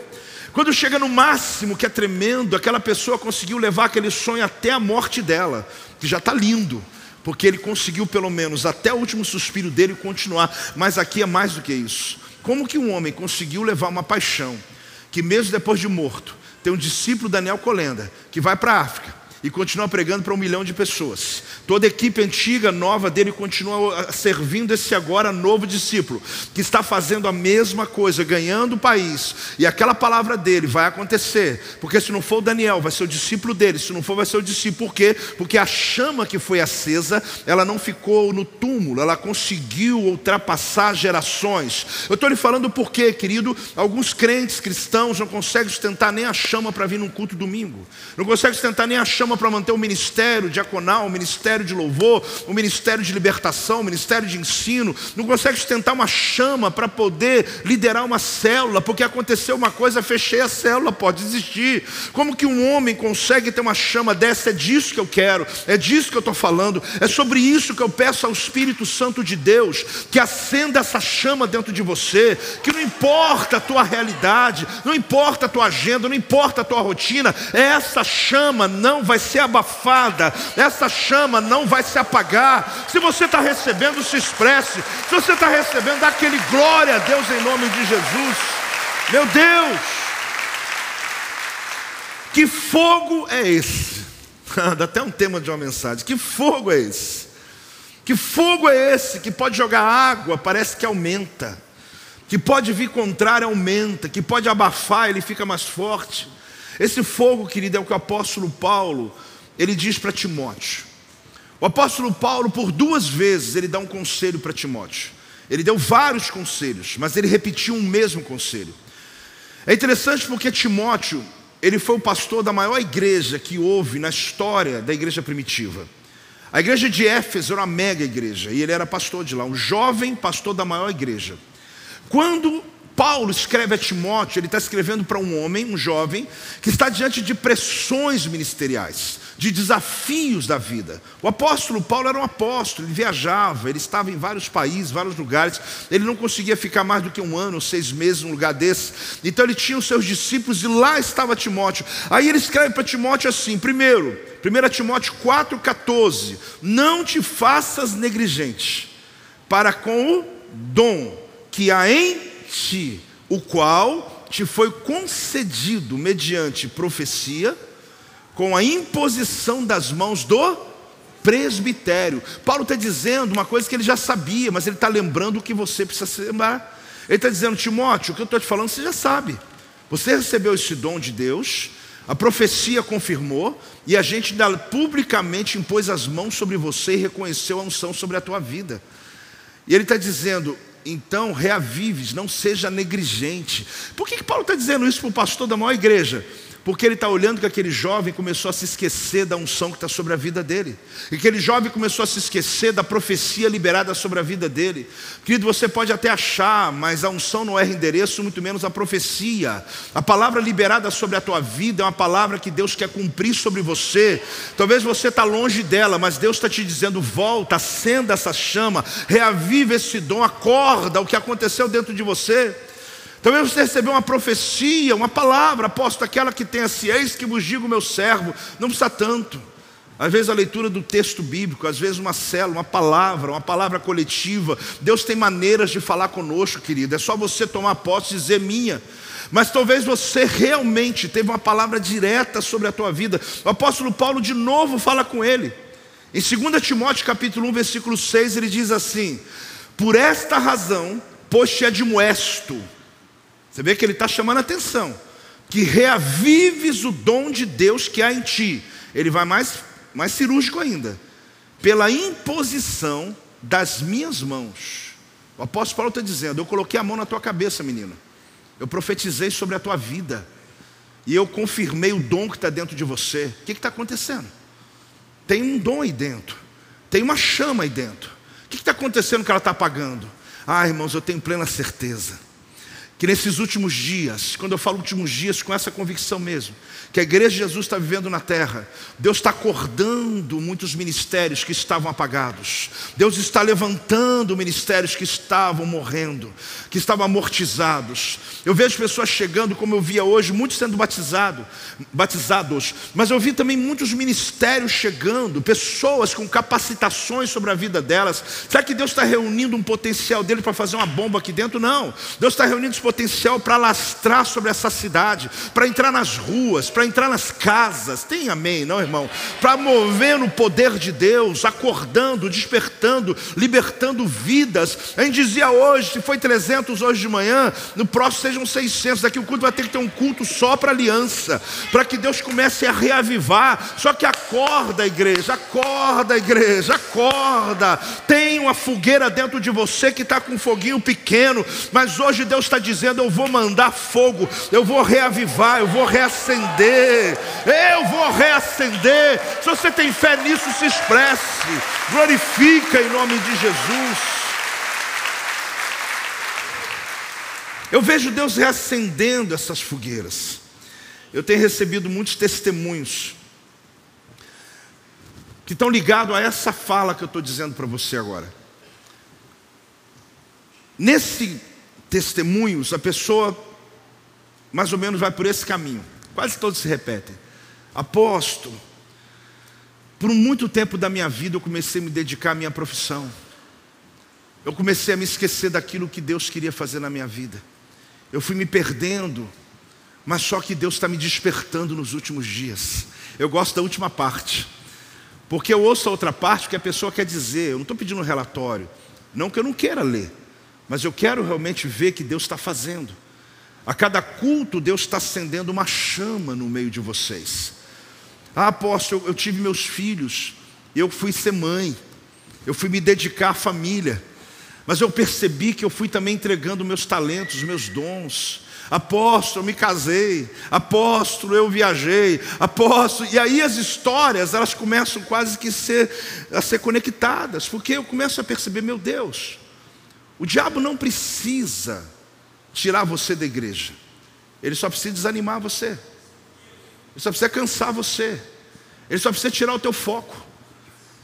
Quando chega no máximo, que é tremendo, aquela pessoa conseguiu levar aquele sonho até a morte dela, que já está lindo, porque ele conseguiu pelo menos até o último suspiro dele continuar. Mas aqui é mais do que isso. Como que um homem conseguiu levar uma paixão, que mesmo depois de morto, tem um discípulo Daniel Colenda, que vai para a África, e continua pregando para um milhão de pessoas. Toda a equipe antiga, nova dele, continua servindo esse agora novo discípulo, que está fazendo a mesma coisa, ganhando o país. E aquela palavra dele vai acontecer, porque se não for o Daniel, vai ser o discípulo dele, se não for, vai ser o discípulo. Por quê? Porque a chama que foi acesa, ela não ficou no túmulo, ela conseguiu ultrapassar gerações. Eu estou lhe falando por quê, querido? Alguns crentes cristãos não conseguem sustentar nem a chama para vir num culto domingo, não conseguem sustentar nem a chama chama para manter o ministério diaconal, o ministério de louvor, o ministério de libertação, o ministério de ensino, não consegue sustentar uma chama para poder liderar uma célula, porque aconteceu uma coisa, fechei a célula, pode desistir. Como que um homem consegue ter uma chama dessa? É disso que eu quero, é disso que eu estou falando, é sobre isso que eu peço ao Espírito Santo de Deus, que acenda essa chama dentro de você, que não importa a tua realidade, não importa a tua agenda, não importa a tua rotina, essa chama não vai ser abafada, essa chama não vai se apagar. Se você está recebendo, se expresse. Se você está recebendo, dá aquele glória a Deus em nome de Jesus. Meu Deus, que fogo é esse? *laughs* Dá até um tema de uma mensagem. Que fogo é esse? Que fogo é esse que pode jogar água, parece que aumenta. Que pode vir contrário, aumenta. Que pode abafar, ele fica mais forte. Esse fogo, querido, é o que o apóstolo Paulo, ele diz para Timóteo. O apóstolo Paulo, por duas vezes, ele dá um conselho para Timóteo. Ele deu vários conselhos, mas ele repetiu um mesmo conselho. É interessante porque Timóteo, ele foi o pastor da maior igreja que houve na história da igreja primitiva. A igreja de Éfeso era uma mega igreja, e ele era pastor de lá, um jovem pastor da maior igreja. Quando Paulo escreve a Timóteo, ele está escrevendo para um homem, um jovem, que está diante de pressões ministeriais, de desafios da vida. O apóstolo Paulo era um apóstolo, ele viajava, ele estava em vários países, vários lugares, ele não conseguia ficar mais do que um ano seis meses num lugar desse. Então ele tinha os seus discípulos e lá estava Timóteo. Aí ele escreve para Timóteo assim: primeiro, 1 Timóteo 4,14: Não te faças negligente para com o dom que há em ti, o qual te foi concedido mediante profecia, com a imposição das mãos do presbitério. Paulo está dizendo uma coisa que ele já sabia, mas ele está lembrando o que você precisa se lembrar. Ele está dizendo, Timóteo, o que eu estou te falando você já sabe. Você recebeu esse dom de Deus, a profecia confirmou, e a gente publicamente impôs as mãos sobre você e reconheceu a unção sobre a tua vida. E ele está dizendo: então reavives, não seja negligente. Por que, que Paulo está dizendo isso para o pastor da maior igreja? Porque ele está olhando que aquele jovem começou a se esquecer da unção que está sobre a vida dele. E aquele jovem começou a se esquecer da profecia liberada sobre a vida dele. Querido, você pode até achar, mas a unção não é endereço, muito menos a profecia. A palavra liberada sobre a tua vida é uma palavra que Deus quer cumprir sobre você. Talvez você está longe dela, mas Deus está te dizendo: volta, acenda essa chama, reaviva esse dom, acorda o que aconteceu dentro de você. Talvez você recebeu uma profecia, uma palavra, aposto aquela que tem assim, eis que vos digo meu servo, não precisa tanto. Às vezes a leitura do texto bíblico, às vezes uma célula, uma palavra, uma palavra coletiva. Deus tem maneiras de falar conosco, querido. É só você tomar posse e dizer minha. Mas talvez você realmente teve uma palavra direta sobre a tua vida. O apóstolo Paulo de novo fala com ele. Em 2 Timóteo capítulo 1, versículo 6, ele diz assim: Por esta razão, pois te admoesto, você vê que ele está chamando a atenção. Que reavives o dom de Deus que há em ti. Ele vai mais, mais cirúrgico ainda. Pela imposição das minhas mãos. O apóstolo Paulo está dizendo: Eu coloquei a mão na tua cabeça, menino. Eu profetizei sobre a tua vida. E eu confirmei o dom que está dentro de você. O que está acontecendo? Tem um dom aí dentro. Tem uma chama aí dentro. O que está acontecendo que ela está apagando? Ah, irmãos, eu tenho plena certeza que nesses últimos dias, quando eu falo últimos dias, com essa convicção mesmo, que a igreja de Jesus está vivendo na terra, Deus está acordando muitos ministérios que estavam apagados, Deus está levantando ministérios que estavam morrendo, que estavam amortizados. Eu vejo pessoas chegando, como eu via hoje, muitos sendo batizados, batizados, mas eu vi também muitos ministérios chegando, pessoas com capacitações sobre a vida delas. Será que Deus está reunindo um potencial dele para fazer uma bomba aqui dentro? Não. Deus está reunindo esse potencial para lastrar sobre essa cidade, para entrar nas ruas, para entrar nas casas. Tem amém, não, irmão? Para mover no poder de Deus, acordando, despertando, libertando vidas. A gente dizia hoje, se foi 300 hoje de manhã, no próximo sejam 600. Daqui o culto vai ter que ter um culto só para aliança, para que Deus comece a reavivar. Só que acorda, igreja, acorda, igreja, acorda. Tem uma fogueira dentro de você que está com um foguinho pequeno, mas hoje Deus está dizendo: Eu vou mandar fogo, eu vou reavivar, eu vou reacender, eu vou reacender. Se você tem fé nisso, se expresse, glorifica em nome de Jesus. Eu vejo Deus reacendendo essas fogueiras. Eu tenho recebido muitos testemunhos que estão ligados a essa fala que eu estou dizendo para você agora. Nesse testemunhos, a pessoa mais ou menos vai por esse caminho. Quase todos se repetem. Apóstolo, por muito tempo da minha vida eu comecei a me dedicar à minha profissão. Eu comecei a me esquecer daquilo que Deus queria fazer na minha vida. Eu fui me perdendo, mas só que Deus está me despertando nos últimos dias. Eu gosto da última parte, porque eu ouço a outra parte que a pessoa quer dizer. Eu não estou pedindo um relatório, não que eu não queira ler. Mas eu quero realmente ver que Deus está fazendo. A cada culto, Deus está acendendo uma chama no meio de vocês. Ah, apóstolo, eu, eu tive meus filhos, eu fui ser mãe, eu fui me dedicar à família, mas eu percebi que eu fui também entregando meus talentos, meus dons. Apóstolo, eu me casei. Apóstolo, eu viajei. Apóstolo, e aí as histórias elas começam quase que ser, a ser conectadas, porque eu começo a perceber, meu Deus, o diabo não precisa tirar você da igreja, ele só precisa desanimar você, ele só precisa cansar você, ele só precisa tirar o teu foco,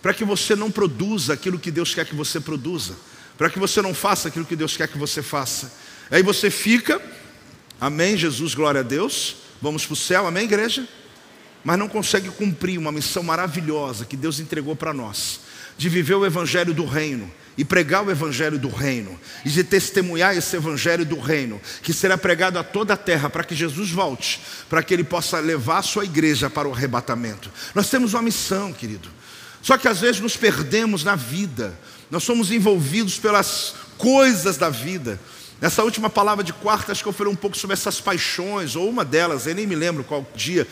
para que você não produza aquilo que Deus quer que você produza, para que você não faça aquilo que Deus quer que você faça. Aí você fica, amém, Jesus, glória a Deus, vamos para o céu, amém, igreja? Mas não consegue cumprir uma missão maravilhosa que Deus entregou para nós, de viver o evangelho do reino e pregar o evangelho do reino, e de testemunhar esse evangelho do reino, que será pregado a toda a terra, para que Jesus volte, para que ele possa levar a sua igreja para o arrebatamento. Nós temos uma missão, querido. Só que às vezes nos perdemos na vida, nós somos envolvidos pelas coisas da vida. Nessa última palavra de quarta, acho que eu falei um pouco sobre essas paixões, ou uma delas, eu nem me lembro qual dia,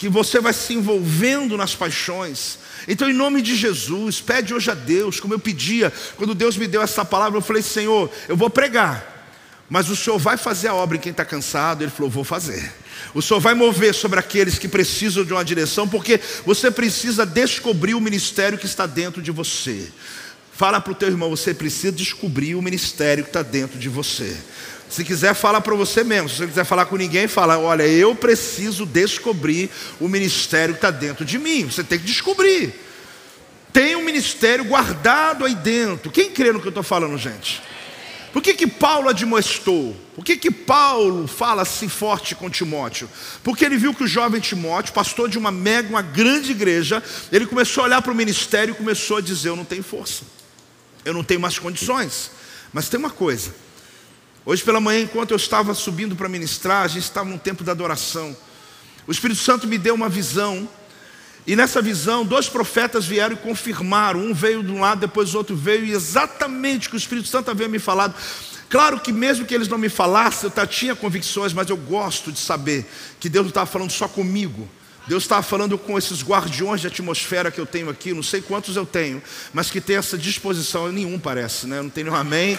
que você vai se envolvendo nas paixões. Então, em nome de Jesus, pede hoje a Deus, como eu pedia, quando Deus me deu essa palavra, eu falei: Senhor, eu vou pregar, mas o Senhor vai fazer a obra em quem está cansado? Ele falou: Vou fazer. O Senhor vai mover sobre aqueles que precisam de uma direção, porque você precisa descobrir o ministério que está dentro de você. Fala para o teu irmão, você precisa descobrir o ministério que está dentro de você. Se quiser, fala para você mesmo. Se você quiser falar com ninguém, fala: Olha, eu preciso descobrir o ministério que está dentro de mim. Você tem que descobrir. Tem um ministério guardado aí dentro. Quem crê no que eu estou falando, gente? Por que, que Paulo admoestou? Por que, que Paulo fala assim forte com Timóteo? Porque ele viu que o jovem Timóteo, pastor de uma mega, uma grande igreja, ele começou a olhar para o ministério e começou a dizer: Eu não tenho força, eu não tenho mais condições. Mas tem uma coisa, Hoje pela manhã, enquanto eu estava subindo para ministrar, a gente estava num tempo da adoração. O Espírito Santo me deu uma visão, e nessa visão, dois profetas vieram e confirmaram. Um veio de um lado, depois o outro veio, e exatamente o que o Espírito Santo havia me falado. Claro que mesmo que eles não me falassem, eu tinha convicções, mas eu gosto de saber que Deus não estava falando só comigo. Deus estava falando com esses guardiões de atmosfera que eu tenho aqui, não sei quantos eu tenho, mas que tem essa disposição, nenhum parece, né? Não tem nenhum amém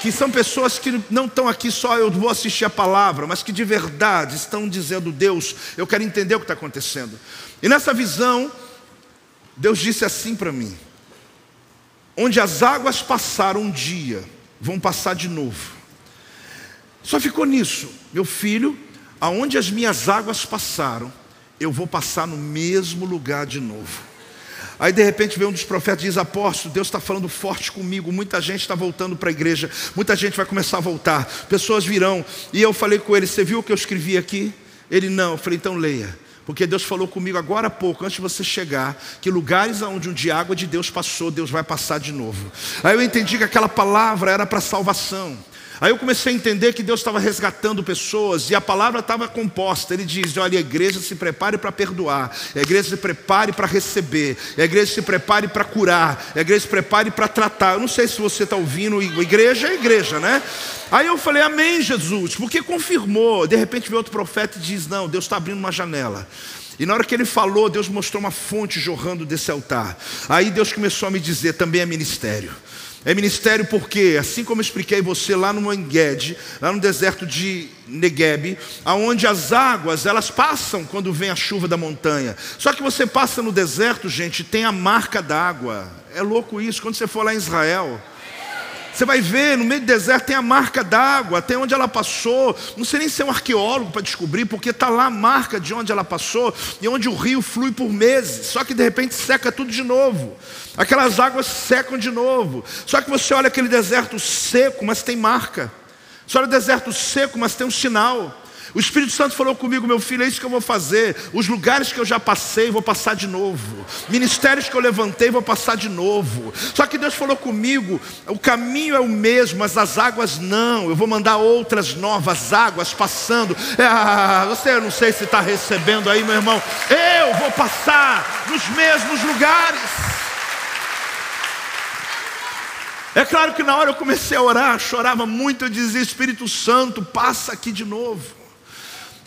que são pessoas que não estão aqui só eu vou assistir a palavra, mas que de verdade estão dizendo: Deus, eu quero entender o que está acontecendo. E nessa visão, Deus disse assim para mim: onde as águas passaram um dia, vão passar de novo. Só ficou nisso, meu filho, aonde as minhas águas passaram, eu vou passar no mesmo lugar de novo. Aí de repente vem um dos profetas e diz: Apóstolo, Deus está falando forte comigo. Muita gente está voltando para a igreja, muita gente vai começar a voltar, pessoas virão. E eu falei com ele: Você viu o que eu escrevi aqui? Ele não. Eu falei: Então leia. Porque Deus falou comigo agora há pouco, antes de você chegar, que lugares onde um água de Deus passou, Deus vai passar de novo. Aí eu entendi que aquela palavra era para salvação. Aí eu comecei a entender que Deus estava resgatando pessoas e a palavra estava composta. Ele diz: olha, a igreja se prepare para perdoar, a igreja se prepare para receber, a igreja se prepare para curar, a igreja se prepare para tratar. Eu não sei se você está ouvindo, igreja é igreja, né? Aí eu falei, Amém, Jesus, porque confirmou. De repente veio outro profeta e diz: Não, Deus está abrindo uma janela. E na hora que ele falou, Deus mostrou uma fonte jorrando desse altar. Aí Deus começou a me dizer: também é ministério. É ministério porque, assim como expliquei você lá no Enged, lá no deserto de Negueb, aonde as águas elas passam quando vem a chuva da montanha. Só que você passa no deserto, gente, tem a marca d'água. É louco isso. Quando você for lá em Israel, você vai ver, no meio do deserto tem a marca d'água, até onde ela passou. Não sei nem ser um arqueólogo para descobrir, porque está lá a marca de onde ela passou e onde o rio flui por meses. Só que de repente seca tudo de novo. Aquelas águas secam de novo. Só que você olha aquele deserto seco, mas tem marca. Você olha o deserto seco, mas tem um sinal. O Espírito Santo falou comigo, meu filho, é isso que eu vou fazer. Os lugares que eu já passei, vou passar de novo. Ministérios que eu levantei, vou passar de novo. Só que Deus falou comigo, o caminho é o mesmo, mas as águas não. Eu vou mandar outras novas águas passando. Ah, você não sei se está recebendo aí, meu irmão. Eu vou passar nos mesmos lugares. É claro que na hora eu comecei a orar, chorava muito, eu dizia: Espírito Santo, passa aqui de novo.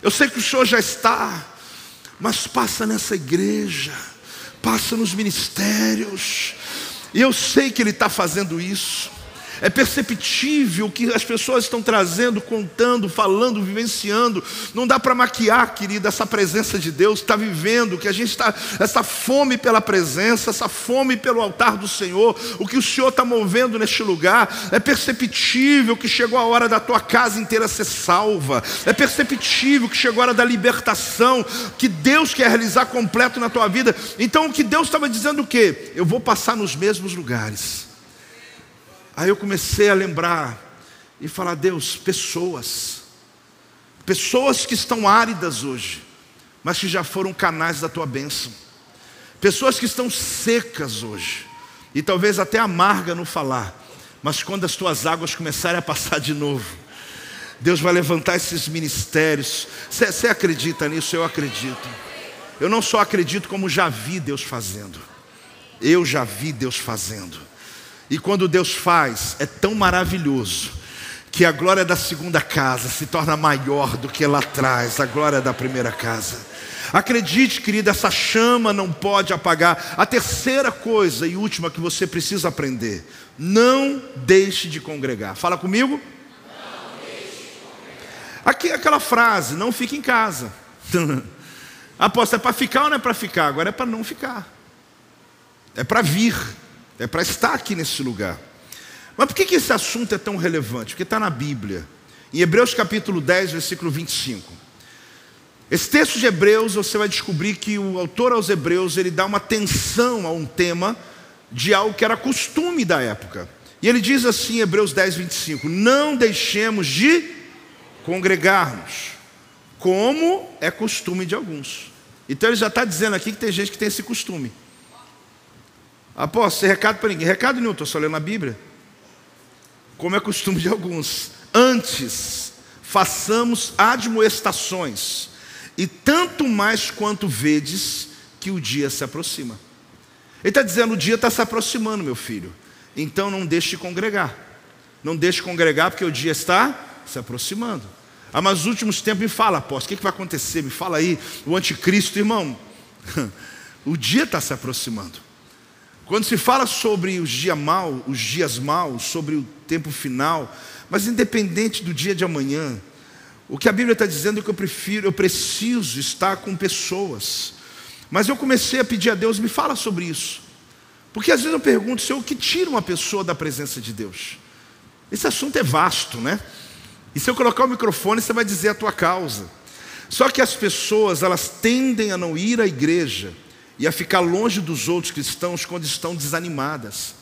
Eu sei que o Senhor já está, mas passa nessa igreja, passa nos ministérios, e eu sei que Ele está fazendo isso. É perceptível o que as pessoas estão trazendo, contando, falando, vivenciando. Não dá para maquiar, querida, essa presença de Deus está vivendo, que a gente está, essa fome pela presença, essa fome pelo altar do Senhor, o que o Senhor está movendo neste lugar. É perceptível que chegou a hora da tua casa inteira ser salva. É perceptível que chegou a hora da libertação, que Deus quer realizar completo na tua vida. Então o que Deus estava dizendo o quê? Eu vou passar nos mesmos lugares. Aí eu comecei a lembrar e falar: Deus, pessoas, pessoas que estão áridas hoje, mas que já foram canais da tua bênção, pessoas que estão secas hoje, e talvez até amarga no falar, mas quando as tuas águas começarem a passar de novo, Deus vai levantar esses ministérios. Você acredita nisso? Eu acredito. Eu não só acredito, como já vi Deus fazendo. Eu já vi Deus fazendo. E quando Deus faz, é tão maravilhoso que a glória da segunda casa se torna maior do que lá atrás, a glória da primeira casa. Acredite, querida, essa chama não pode apagar. A terceira coisa e última que você precisa aprender: não deixe de congregar. Fala comigo. Aqui aquela frase: não fique em casa. *laughs* Aposto, é para ficar ou não é para ficar? Agora é para não ficar. É para vir. É para estar aqui nesse lugar. Mas por que, esse assunto é tão relevante? Porque está na Bíblia. Em Hebreus capítulo 10, versículo 25. Esse texto de Hebreus, você vai descobrir que o autor aos Hebreus, ele dá uma atenção a um tema de algo que era costume da época. E ele diz assim, Hebreus 10, 25: Não deixemos de congregar-nos, como é costume de alguns. Então ele já está dizendo aqui que tem gente que tem esse costume. Apóstolo, sem recado para ninguém. Recado nenhum, estou só lendo a Bíblia. Como é costume de alguns. Antes, façamos admoestações, e tanto mais quanto vedes que o dia se aproxima. Ele está dizendo: o dia está se aproximando, meu filho. Então não deixe de congregar. Não deixe de congregar, porque o dia está se aproximando. Ah, mas nos últimos tempos me fala, apóstolo, o que, que vai acontecer? Me fala aí, o anticristo, irmão. *laughs* o dia está se aproximando. Quando se fala sobre os dias maus, os dias maus, sobre o tempo final, mas independente do dia de amanhã, o que a Bíblia está dizendo é que eu prefiro, eu preciso estar com pessoas. Mas eu comecei a pedir a Deus, me fala sobre isso. Porque às vezes eu pergunto, Senhor, o que tira uma pessoa da presença de Deus? Esse assunto é vasto, né? E se eu colocar o microfone, você vai dizer a tua causa. Só que as pessoas, elas tendem a não ir à igreja e a ficar longe dos outros cristãos quando estão desanimadas.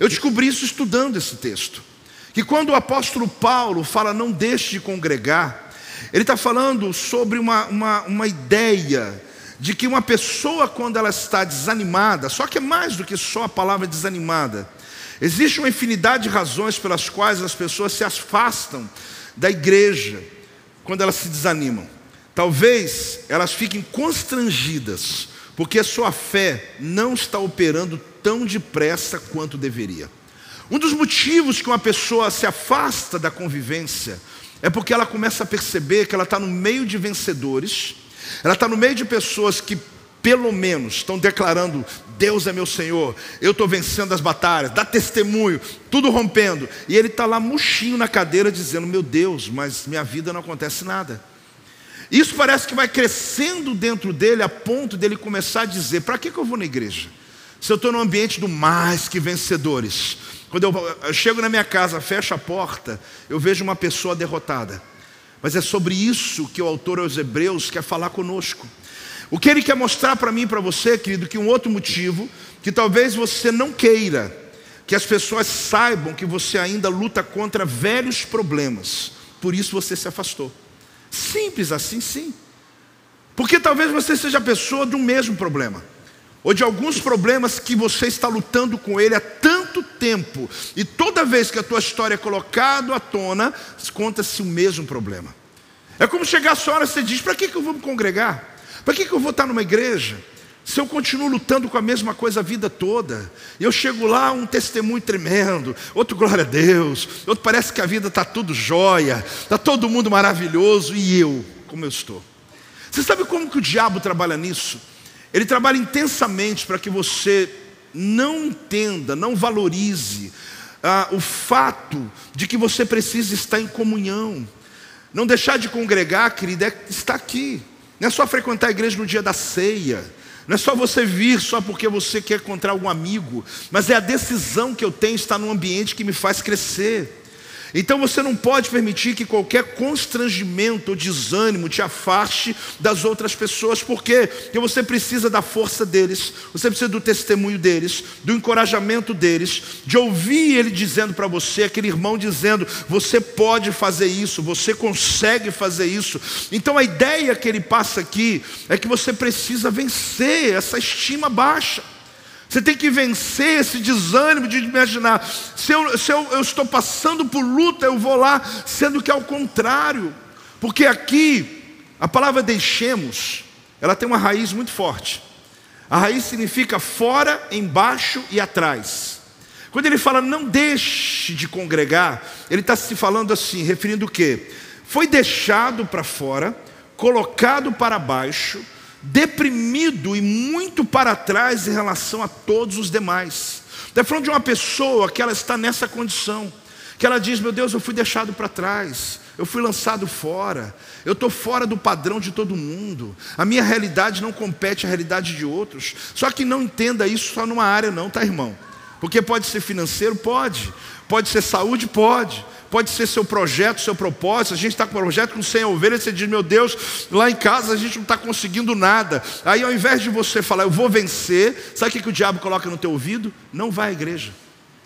Eu descobri isso estudando esse texto. Que quando o apóstolo Paulo fala não deixe de congregar, ele está falando sobre uma, uma, uma ideia de que uma pessoa, quando ela está desanimada, só que é mais do que só a palavra desanimada, Existe uma infinidade de razões pelas quais as pessoas se afastam da igreja quando elas se desanimam. Talvez elas fiquem constrangidas, porque a sua fé não está operando tão depressa quanto deveria. Um dos motivos que uma pessoa se afasta da convivência é porque ela começa a perceber que ela está no meio de vencedores, ela está no meio de pessoas que, pelo menos, estão declarando: Deus é meu Senhor, eu estou vencendo as batalhas, dá testemunho, tudo rompendo, e ele está lá murchinho na cadeira dizendo: Meu Deus, mas minha vida não acontece nada. Isso parece que vai crescendo dentro dele a ponto dele começar a dizer: Para que, que eu vou na igreja? Se eu estou no ambiente do mais que vencedores. Quando eu, eu chego na minha casa, fecho a porta, eu vejo uma pessoa derrotada. Mas é sobre isso que o autor aos Hebreus quer falar conosco. O que ele quer mostrar para mim e para você, querido, que um outro motivo, que talvez você não queira, que as pessoas saibam que você ainda luta contra velhos problemas, por isso você se afastou. Simples assim, sim. Porque talvez você seja a pessoa de um mesmo problema ou de alguns problemas que você está lutando com ele há tanto tempo, e toda vez que a tua história é colocada à tona, conta-se o mesmo problema. É como chegar a sua hora e você diz: para que, que eu vou me congregar? Para que, que eu vou estar numa igreja? Se eu continuo lutando com a mesma coisa a vida toda, eu chego lá, um testemunho tremendo, outro glória a Deus, outro parece que a vida está tudo jóia, está todo mundo maravilhoso, e eu, como eu estou? Você sabe como que o diabo trabalha nisso? Ele trabalha intensamente para que você não entenda, não valorize ah, o fato de que você precisa estar em comunhão. Não deixar de congregar, querida, é estar aqui. Não é só frequentar a igreja no dia da ceia. Não é só você vir só porque você quer encontrar algum amigo, mas é a decisão que eu tenho estar num ambiente que me faz crescer. Então você não pode permitir que qualquer constrangimento ou desânimo te afaste das outras pessoas, por quê? Porque você precisa da força deles, você precisa do testemunho deles, do encorajamento deles, de ouvir ele dizendo para você, aquele irmão dizendo: você pode fazer isso, você consegue fazer isso. Então a ideia que ele passa aqui é que você precisa vencer essa estima baixa. Você tem que vencer esse desânimo de imaginar. Se, eu, se eu, eu estou passando por luta, eu vou lá, sendo que é o contrário. Porque aqui, a palavra deixemos, ela tem uma raiz muito forte. A raiz significa fora, embaixo e atrás. Quando ele fala não deixe de congregar, ele está se falando assim, referindo o quê? Foi deixado para fora, colocado para baixo, deprimido e muito para trás em relação a todos os demais. Está falando de uma pessoa que ela está nessa condição, que ela diz: Meu Deus, eu fui deixado para trás, eu fui lançado fora, eu estou fora do padrão de todo mundo, a minha realidade não compete à realidade de outros. Só que não entenda isso só numa área, não, tá, irmão? Porque pode ser financeiro? Pode. Pode ser saúde? Pode pode ser seu projeto, seu propósito. A gente está com um projeto com 100 ovelhas, você diz, meu Deus, lá em casa a gente não está conseguindo nada. Aí ao invés de você falar, eu vou vencer, sabe o que, que o diabo coloca no teu ouvido? Não vai à igreja,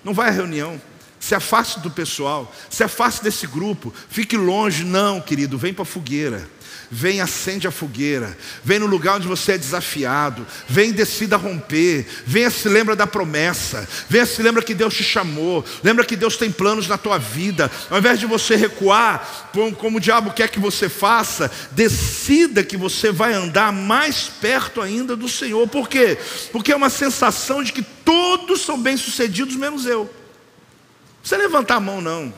não vai à reunião. Se afaste do pessoal, se afaste desse grupo, fique longe. Não, querido, vem para a fogueira. Vem, acende a fogueira. Vem no lugar onde você é desafiado. Vem, decida romper. Venha, se lembra da promessa. Venha, se lembra que Deus te chamou. Lembra que Deus tem planos na tua vida. Ao invés de você recuar, como o diabo quer que você faça, decida que você vai andar mais perto ainda do Senhor. Por quê? Porque é uma sensação de que todos são bem-sucedidos, menos eu. Precisa levantar a mão, não.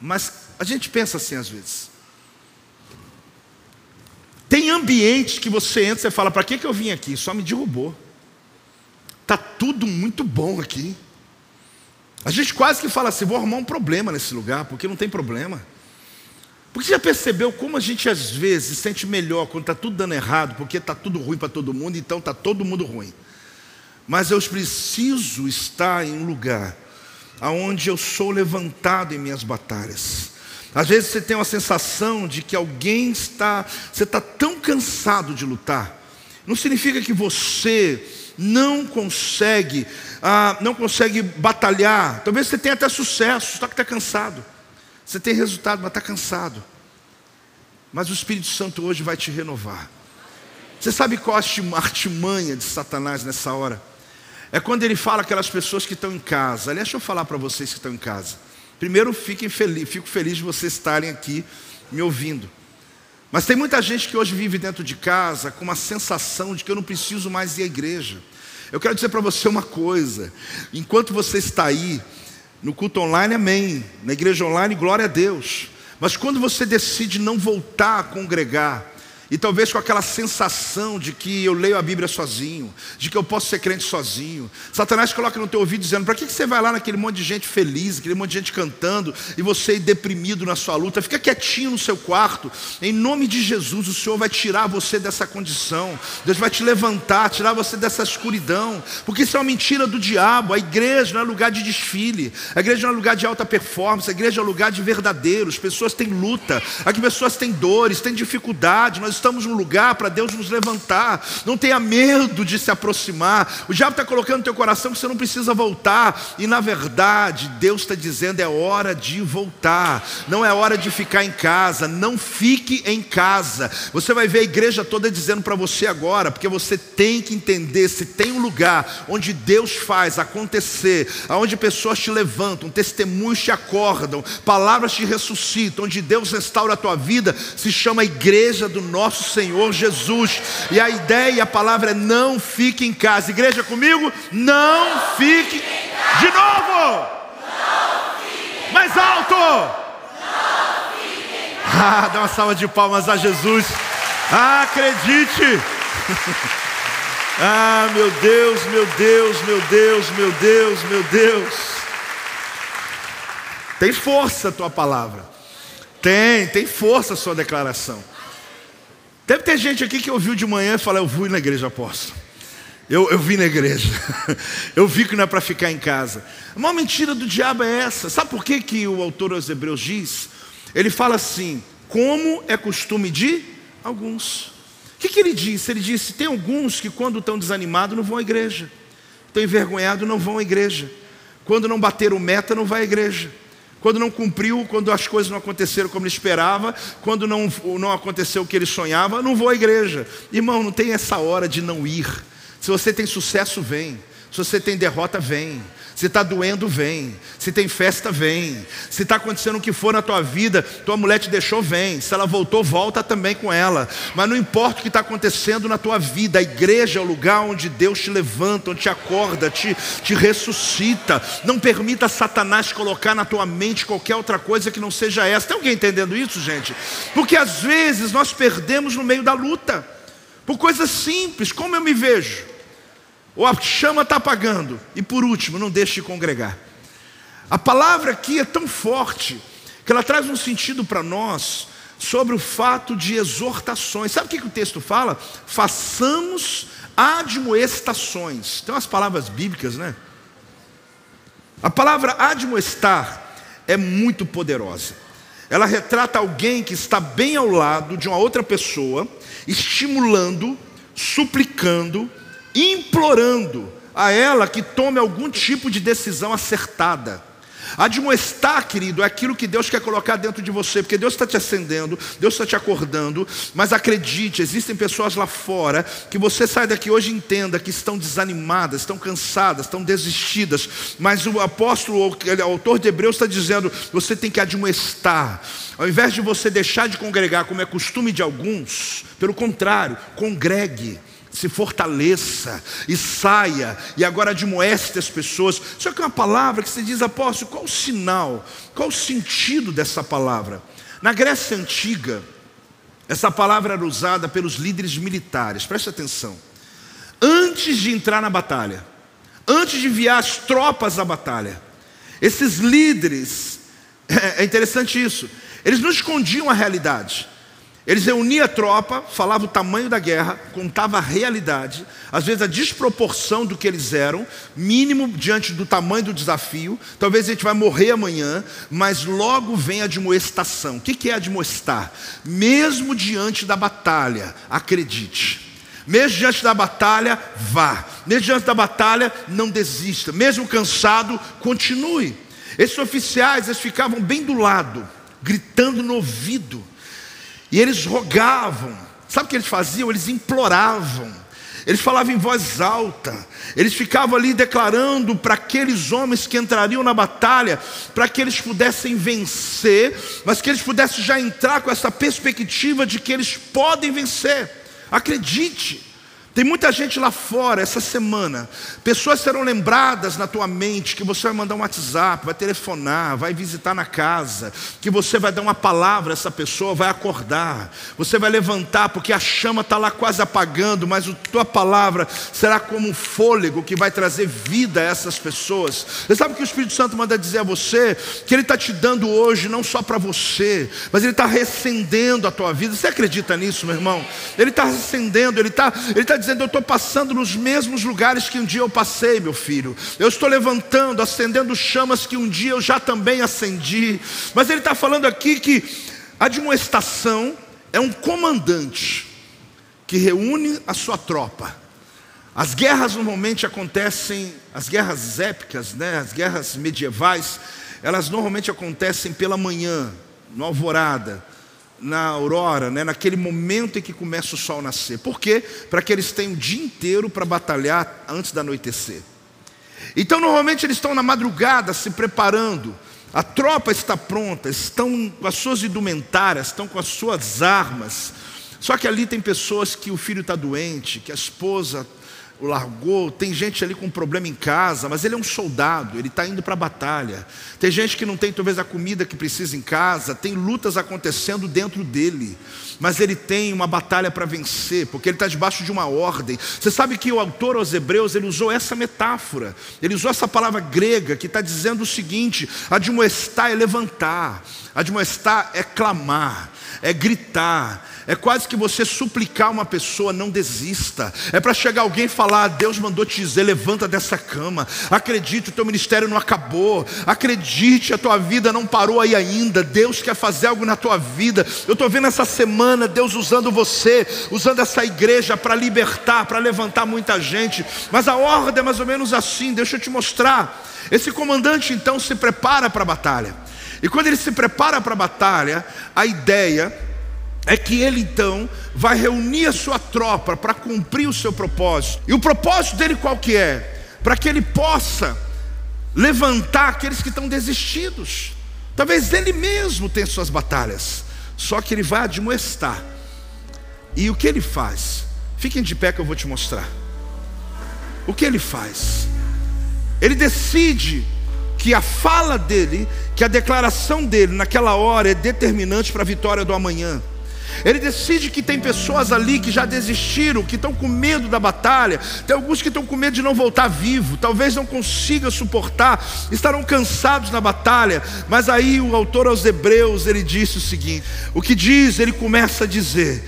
Mas a gente pensa assim às vezes. Tem ambientes que você entra e fala: para que, que eu vim aqui? Só me derrubou. Está tudo muito bom aqui. A gente quase que fala assim: vou arrumar um problema nesse lugar, porque não tem problema. Porque já percebeu como a gente às vezes se sente melhor quando está tudo dando errado, porque está tudo ruim para todo mundo, então está todo mundo ruim. Mas eu preciso estar em um lugar aonde eu sou levantado em minhas batalhas. Às vezes você tem uma sensação de que alguém está, você está tão cansado de lutar. Não significa que você não consegue, ah, não consegue batalhar. Talvez você tenha até sucesso, só que está cansado. Você tem resultado, mas está cansado. Mas o Espírito Santo hoje vai te renovar. Você sabe qual a artimanha de Satanás nessa hora? É quando ele fala aquelas pessoas que estão em casa. Aliás, deixa eu falar para vocês que estão em casa. Primeiro, fiquem feliz, fico feliz de vocês estarem aqui me ouvindo. Mas tem muita gente que hoje vive dentro de casa com uma sensação de que eu não preciso mais ir à igreja. Eu quero dizer para você uma coisa: enquanto você está aí, no culto online, amém. Na igreja online, glória a Deus. Mas quando você decide não voltar a congregar, e talvez com aquela sensação de que eu leio a Bíblia sozinho, de que eu posso ser crente sozinho. Satanás coloca no teu ouvido dizendo: para que você vai lá naquele monte de gente feliz, aquele monte de gente cantando, e você deprimido na sua luta? Fica quietinho no seu quarto. Em nome de Jesus, o Senhor vai tirar você dessa condição. Deus vai te levantar, tirar você dessa escuridão. Porque isso é uma mentira do diabo. A igreja não é lugar de desfile. A igreja não é lugar de alta performance. A igreja é lugar de verdadeiros. Pessoas têm luta. Aqui pessoas têm dores, têm dificuldade. Nós estamos num lugar para Deus nos levantar. Não tenha medo de se aproximar. O diabo está colocando no teu coração que você não precisa voltar. E na verdade, Deus está dizendo: é hora de voltar. Não é hora de ficar em casa. Não fique em casa. Você vai ver a igreja toda dizendo para você agora, porque você tem que entender se tem um lugar onde Deus faz acontecer, onde pessoas te levantam, testemunhos te acordam, palavras te ressuscitam, onde Deus restaura a tua vida, se chama igreja do nosso nosso Senhor Jesus. E a ideia e a palavra é não fique em casa. Igreja comigo? Não fique. De novo! Mais alto! Ah, dá uma salva de palmas a Jesus. Ah, acredite! *laughs* Ah, meu Deus, meu Deus, meu Deus, meu Deus, meu Deus. Tem força a tua palavra. Tem, tem força a sua declaração. Deve ter gente aqui que ouviu de manhã e fala: Eu fui na igreja apóstolo. Eu, eu vim na igreja. *laughs* eu vi que não é para ficar em casa. A maior mentira do diabo é essa. Sabe por que, que o autor aos Hebreus diz? Ele fala assim: Como é costume de alguns. O que, que ele disse? Ele disse: Tem alguns que, quando estão desanimados, não vão à igreja. Estão envergonhados, não vão à igreja. Quando não bateram meta, não vai à igreja quando não cumpriu, quando as coisas não aconteceram como ele esperava, quando não, não aconteceu o que ele sonhava, não vou à igreja. Irmão, não tem essa hora de não ir. Se você tem sucesso, vem. Se você tem derrota, vem. Se está doendo, vem. Se tem festa, vem. Se está acontecendo o que for na tua vida, tua mulher te deixou, vem. Se ela voltou, volta também com ela. Mas não importa o que está acontecendo na tua vida, a igreja é o lugar onde Deus te levanta, onde te acorda, te, te ressuscita. Não permita Satanás colocar na tua mente qualquer outra coisa que não seja essa. Tem alguém entendendo isso, gente? Porque às vezes nós perdemos no meio da luta, por coisas simples, como eu me vejo ou a chama está apagando. E por último, não deixe de congregar. A palavra aqui é tão forte que ela traz um sentido para nós sobre o fato de exortações. Sabe o que, que o texto fala? Façamos admoestações. Tem umas palavras bíblicas, né? A palavra admoestar é muito poderosa. Ela retrata alguém que está bem ao lado de uma outra pessoa, estimulando, suplicando, implorando a ela que tome algum tipo de decisão acertada. Admoestar, querido, é aquilo que Deus quer colocar dentro de você, porque Deus está te acendendo, Deus está te acordando, mas acredite, existem pessoas lá fora que você sai daqui hoje e entenda que estão desanimadas, estão cansadas, estão desistidas, mas o apóstolo, o autor de Hebreus está dizendo: você tem que admoestar, ao invés de você deixar de congregar, como é costume de alguns, pelo contrário, congregue se fortaleça e saia, e agora admoeste as pessoas. Só que uma palavra que você diz, apóstolo, qual o sinal, qual o sentido dessa palavra? Na Grécia Antiga, essa palavra era usada pelos líderes militares, preste atenção. Antes de entrar na batalha, antes de enviar as tropas à batalha, esses líderes, *laughs* é interessante isso, eles não escondiam a realidade. Eles reuniam a tropa, falavam o tamanho da guerra, contavam a realidade, às vezes a desproporção do que eles eram, mínimo diante do tamanho do desafio. Talvez a gente vai morrer amanhã, mas logo vem a admoestação. O que é admoestar? Mesmo diante da batalha, acredite. Mesmo diante da batalha, vá. Mesmo diante da batalha, não desista. Mesmo cansado, continue. Esses oficiais, eles ficavam bem do lado, gritando no ouvido e eles rogavam. Sabe o que eles faziam? Eles imploravam. eles falavam em voz alta, eles ficavam ali declarando para aqueles homens que entrariam na batalha, para que eles pudessem vencer, mas que eles pudessem já entrar com essa perspectiva de que eles podem vencer. Acredite, tem muita gente lá fora essa semana. Pessoas serão lembradas na tua mente que você vai mandar um WhatsApp, vai telefonar, vai visitar na casa, que você vai dar uma palavra a essa pessoa, vai acordar. Você vai levantar porque a chama está lá quase apagando, mas a tua palavra será como um fôlego que vai trazer vida a essas pessoas. Você sabe que o Espírito Santo manda dizer a você que Ele está te dando hoje não só para você, mas Ele está recendendo a tua vida. Você acredita nisso, meu irmão? Ele está recendendo, Ele está ele tá dizendo dizendo: Eu estou passando nos mesmos lugares que um dia eu passei, meu filho. Eu estou levantando, acendendo chamas que um dia eu já também acendi. Mas ele está falando aqui que a admoestação é um comandante que reúne a sua tropa. As guerras normalmente acontecem, as guerras épicas, né, as guerras medievais, elas normalmente acontecem pela manhã, no alvorada na aurora, né, naquele momento em que começa o sol nascer. Por quê? Para que eles tenham o dia inteiro para batalhar antes da anoitecer. Então, normalmente, eles estão na madrugada se preparando. A tropa está pronta, estão com as suas indumentárias, estão com as suas armas. Só que ali tem pessoas que o filho está doente, que a esposa o largou. Tem gente ali com problema em casa, mas ele é um soldado, ele está indo para a batalha. Tem gente que não tem talvez a comida que precisa em casa, tem lutas acontecendo dentro dele, mas ele tem uma batalha para vencer, porque ele está debaixo de uma ordem. Você sabe que o autor aos Hebreus ele usou essa metáfora, ele usou essa palavra grega que está dizendo o seguinte: admoestar é levantar, admoestar é clamar, é gritar, é quase que você suplicar uma pessoa, não desista. É para chegar alguém e falar: Deus mandou te dizer, levanta dessa cama. Acredite, o teu ministério não acabou. Acredite, a tua vida não parou aí ainda. Deus quer fazer algo na tua vida. Eu estou vendo essa semana Deus usando você, usando essa igreja para libertar, para levantar muita gente. Mas a ordem é mais ou menos assim. Deixa eu te mostrar. Esse comandante então se prepara para a batalha. E quando ele se prepara para a batalha, a ideia é que ele então vai reunir a sua tropa para cumprir o seu propósito. E o propósito dele qual que é? Para que ele possa levantar aqueles que estão desistidos. Talvez ele mesmo tenha suas batalhas, só que ele vai admoestar. E o que ele faz? Fiquem de pé que eu vou te mostrar. O que ele faz? Ele decide que a fala dele, que a declaração dele naquela hora é determinante para a vitória do amanhã. Ele decide que tem pessoas ali que já desistiram, que estão com medo da batalha. Tem alguns que estão com medo de não voltar vivo, talvez não consiga suportar, estarão cansados na batalha. Mas aí o autor aos Hebreus, ele disse o seguinte: o que diz, ele começa a dizer: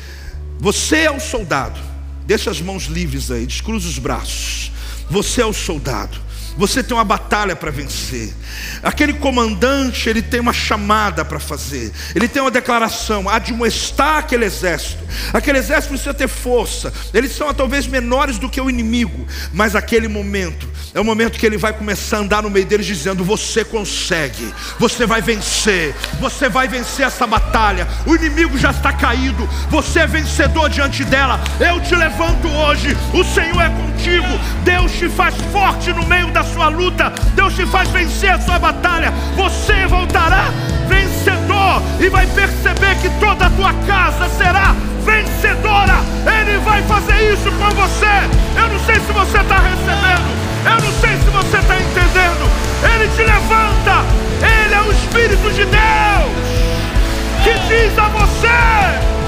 Você é o soldado, deixa as mãos livres aí, descruza os braços. Você é o soldado. Você tem uma batalha para vencer. Aquele comandante, ele tem uma chamada para fazer. Ele tem uma declaração, admoestar aquele exército. Aquele exército precisa ter força. Eles são talvez menores do que o inimigo, mas aquele momento é o momento que ele vai começar a andar no meio deles dizendo: "Você consegue. Você vai vencer. Você vai vencer essa batalha. O inimigo já está caído. Você é vencedor diante dela. Eu te levanto hoje. O Senhor é contigo. Deus te faz forte no meio da sua luta. Deus te faz vencer a sua batalha. Você voltará vencedor e vai perceber que toda a tua casa será vencedora. Ele vai fazer isso com você. Eu não sei se você está recebendo. Eu não sei se você está entendendo. Ele te levanta. Ele é o Espírito de Deus que diz a você: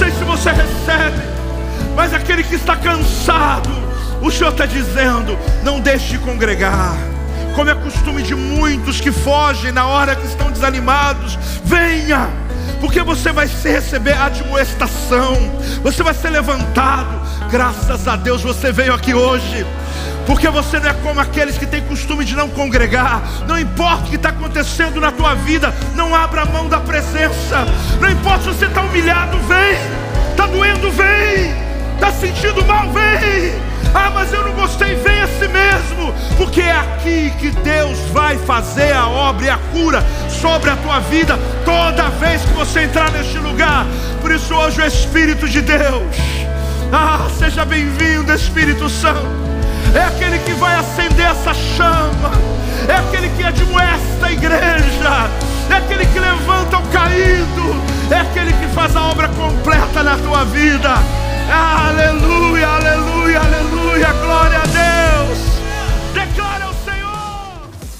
sei se você recebe, mas aquele que está cansado, o Senhor está dizendo: não deixe de congregar como é costume de muitos que fogem na hora que estão desanimados. Venha, porque você vai receber admoestação, você vai ser levantado. Graças a Deus você veio aqui hoje. Porque você não é como aqueles que têm costume de não congregar. Não importa o que está acontecendo na tua vida, não abra mão da presença. Não importa se você está humilhado, vem. Está doendo, vem. Está sentindo mal? Vem! Ah, mas eu não gostei, vem a si mesmo, porque é aqui que Deus vai fazer a obra e a cura sobre a tua vida toda vez que você entrar neste lugar. Por isso, hoje, o Espírito de Deus, ah, seja bem-vindo, Espírito Santo é aquele que vai acender essa chama, é aquele que admoesta a igreja, é aquele que levanta o caído, é aquele que faz a obra completa na tua vida. Aleluia, aleluia, aleluia, glória a Deus.